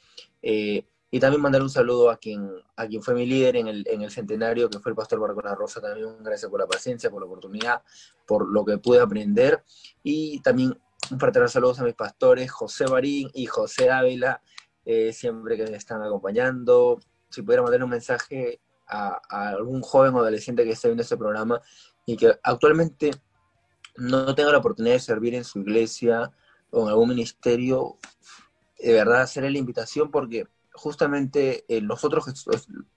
Eh, y también mandar un saludo a quien, a quien fue mi líder en el, en el centenario, que fue el pastor Barcona Rosa. También gracias por la paciencia, por la oportunidad, por lo que pude aprender. Y también un fraternal saludo a mis pastores, José Barín y José Ávila, eh, siempre que me están acompañando. Si pudiera mandar un mensaje a, algún joven o adolescente que esté viendo este programa y que actualmente no tenga la oportunidad de servir en su iglesia o en algún ministerio, de verdad hacerle la invitación porque justamente eh, nosotros,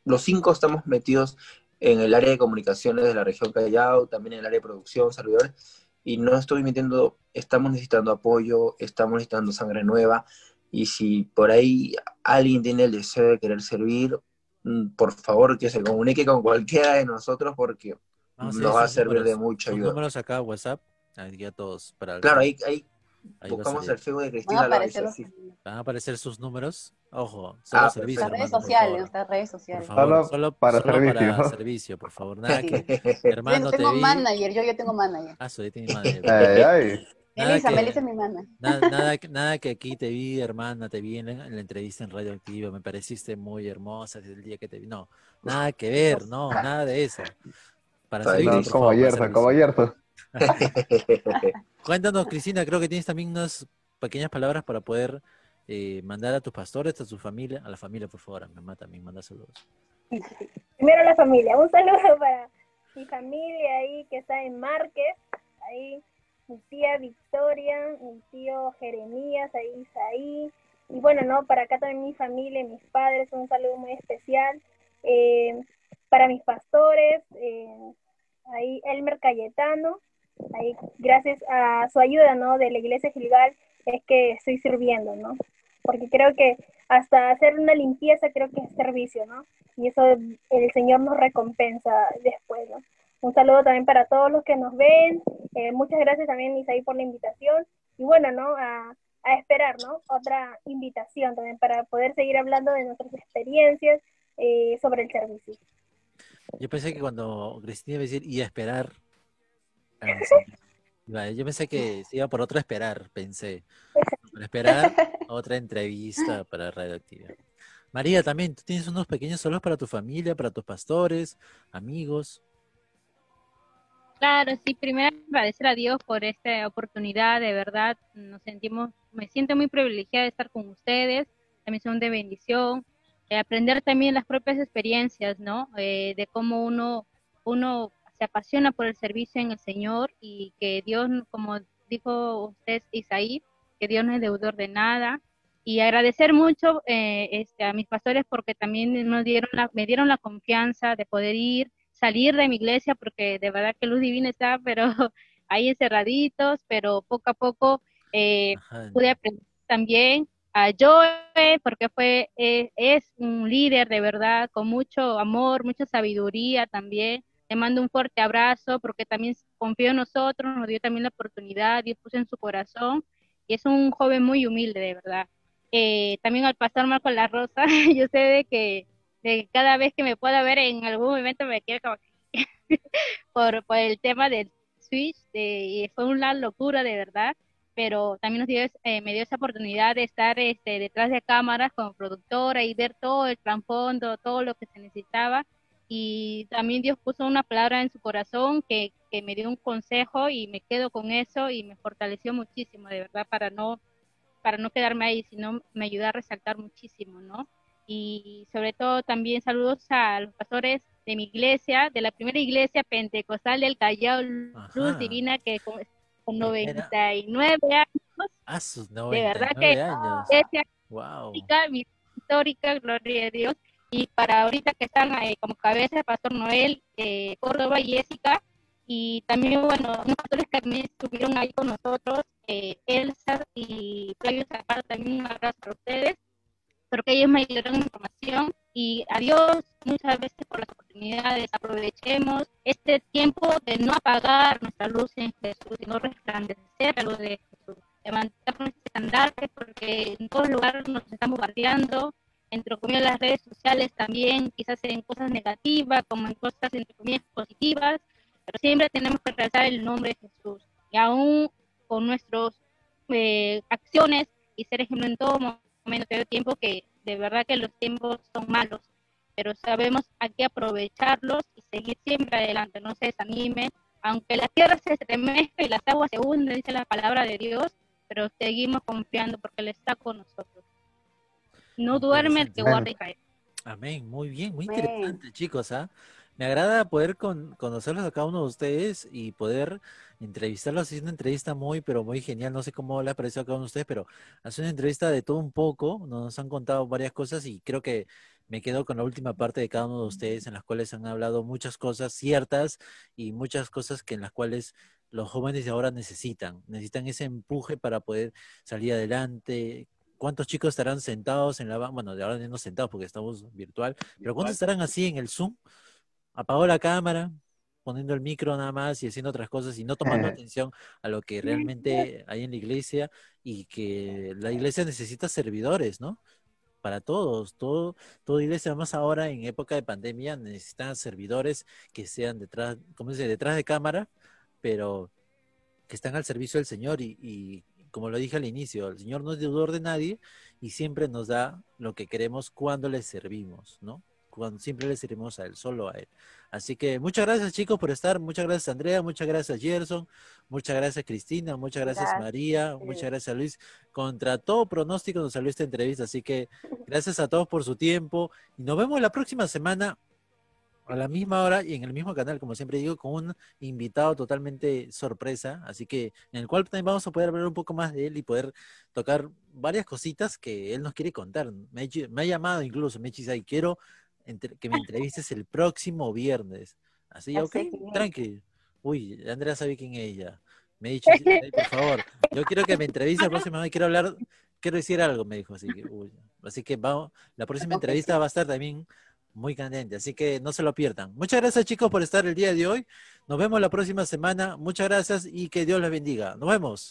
los cinco estamos metidos en el área de comunicaciones de la región Callao, también en el área de producción, servidores, y no estoy mintiendo, estamos necesitando apoyo, estamos necesitando sangre nueva, y si por ahí alguien tiene el deseo de querer servir, mm, por favor que se comunique con cualquiera de nosotros porque nos va a servir de mucha ayuda. números acá, WhatsApp, aquí a todos. Para Claro, ahí, ahí Ahí buscamos el Facebook de Van Cristina a aparecer Loaiza, los- sí. Van a aparecer sus números. Ojo, solo Ah, servicio, las redes sociales, nuestras redes Por sociales. favor, Solo solo, para solo servicio. para servicio, por favor. Nada Sí. que, Yo hermano, te tengo vi. manager, yo, yo tengo manager. Ah, soy tiene madre. Ay, ay. Melissa, que- Melissa es mi manager. Nada, nada, que- nada que aquí te vi, hermana, te vi en la, en la entrevista en Radio Activa, me pareciste muy hermosa desde el día que te vi. No, nada que ver, no, nada de eso. Para Ay, servicio, No, como favor, para Yerto, como. Yerto. Cuéntanos, Cristina, creo que tienes también unas pequeñas palabras para poder eh, mandar a tus pastores, a tu familia, a la familia, por favor, a mi mamá también manda saludos. Primero la familia, un saludo para mi familia ahí que está en Márquez, ahí mi tía Victoria, mi tío Jeremías, ahí Isaí, y bueno, no, para acá también mi familia, mis padres, un saludo muy especial. Eh, para mis pastores, eh, ahí Elmer Cayetano, ahí gracias a su ayuda, ¿no? De la iglesia Gilgal es que estoy sirviendo, ¿no? Porque creo que hasta hacer una limpieza creo que es servicio, ¿no? Y eso el Señor nos recompensa después, ¿no? Un saludo también para todos los que nos ven. Eh, muchas gracias también, Isaí, por la invitación. Y bueno, ¿no? A, a esperar, ¿no? Otra invitación también para poder seguir hablando de nuestras experiencias eh, sobre el servicio. Yo pensé que cuando Cristina iba a decir, y a esperar. yo pensé que se iba por otro esperar, pensé. Esperar otra entrevista para Radioactiva. María, también, tú tienes unos pequeños solos para tu familia, para tus pastores, amigos. Claro, sí, primero agradecer a Dios por esta oportunidad, de verdad, nos sentimos, me siento muy privilegiada de estar con ustedes, también son de bendición, eh, aprender también las propias experiencias, ¿no? Eh, de cómo uno, uno se apasiona por el servicio en el Señor y que Dios, como dijo usted, Isaí, que Dios no es deudor de nada. Y agradecer mucho eh, este, a mis pastores porque también nos dieron la, me dieron la confianza de poder ir salir de mi iglesia porque de verdad que Luz Divina está, pero ahí encerraditos, pero poco a poco eh, pude aprender también a Joe, porque fue, eh, es un líder de verdad, con mucho amor, mucha sabiduría también. Le mando un fuerte abrazo porque también confió en nosotros, nos dio también la oportunidad, Dios puso en su corazón y es un joven muy humilde de verdad. Eh, también al pastor Marco La Rosa, yo sé de que de cada vez que me pueda ver en algún momento me quiero como por, por el tema del Switch, y fue una locura de verdad, pero también nos dio, eh, me dio esa oportunidad de estar este, detrás de cámaras como productora y ver todo el trasfondo, todo lo que se necesitaba, y también Dios puso una palabra en su corazón que, que me dio un consejo y me quedo con eso y me fortaleció muchísimo, de verdad, para no para no quedarme ahí, sino me ayudó a resaltar muchísimo, ¿no? y sobre todo también saludos a los pastores de mi iglesia, de la primera iglesia pentecostal del Callao Luz Divina, que con, 99 años, ah, sus 99 de verdad que años. iglesia wow. histórica, histórica, gloria a Dios, y para ahorita que están ahí como cabeza pastor Noel, eh, Córdoba y Jessica, y también, bueno, unos pastores que también estuvieron ahí con nosotros, eh, Elsa y Flavio Zapata, también un abrazo para ustedes, porque ellos me dieron información y adiós muchas veces por las oportunidades. Aprovechemos este tiempo de no apagar nuestra luz en Jesús, sino resplandecer a luz de Jesús. Levantar nuestro estandarte porque en todos lugares nos estamos bombardeando, entre comillas las redes sociales también, quizás en cosas negativas como en cosas entre comillas positivas, pero siempre tenemos que rezar el nombre de Jesús. Y aún con nuestras eh, acciones y ser ejemplo en todo momento de tiempo que de verdad que los tiempos son malos, pero sabemos hay que aprovecharlos y seguir siempre adelante, no se desanimen, aunque la tierra se estremezca y las aguas se hunden, dice la palabra de Dios, pero seguimos confiando porque Él está con nosotros. No duerme el que guarda Israel. Amén, muy bien, muy interesante, chicos, ¿ah? Me agrada poder conocerlos a cada uno de ustedes y poder entrevistarlos. Es una entrevista muy, pero muy genial. No sé cómo le ha parecido a cada uno de ustedes, pero hace una entrevista de todo un poco. Nos han contado varias cosas y creo que me quedo con la última parte de cada uno de ustedes en las cuales han hablado muchas cosas ciertas y muchas cosas que en las cuales los jóvenes de ahora necesitan. Necesitan ese empuje para poder salir adelante, ¿Cuántos chicos estarán sentados en la Bueno, de ahora no sentados porque estamos virtual, pero ¿cuántos estarán así en el Zoom apagó la cámara, poniendo el micro nada más y haciendo otras cosas y no tomando atención a lo que realmente hay en la iglesia y que la iglesia necesita servidores, ¿no? Para todos, todo, toda iglesia, más ahora en época de pandemia, necesitan servidores que sean detrás, como dice, detrás de cámara, pero que están al servicio del Señor y, y como lo dije al inicio, el Señor no es deudor de nadie y siempre nos da lo que queremos cuando le servimos, ¿no? cuando siempre le servimos a él, solo a él. Así que muchas gracias chicos por estar, muchas gracias Andrea, muchas gracias Gerson, muchas gracias Cristina, muchas gracias, María, muchas gracias Luis. Contra todo pronóstico nos salió esta entrevista, así que gracias a todos por su tiempo y nos vemos la próxima semana a la misma hora y en el mismo canal, como siempre digo, con un invitado totalmente sorpresa, así que en el cual también vamos a poder hablar un poco más de él y poder tocar varias cositas que él nos quiere contar. Me, ha llamado incluso, me ha y quiero que me entrevistes el próximo viernes. Así, ok, tranqui. Uy, Andrea sabe quién es ella. Me ha dicho, por favor, yo quiero que me entreviste el próximo viernes, quiero hablar, quiero decir algo, me dijo. Así que, así que vamos, la próxima entrevista va a estar también muy candente, así que no se lo pierdan. Muchas gracias chicos por estar el día de hoy. Nos vemos la próxima semana. Muchas gracias y que Dios les bendiga. Nos vemos.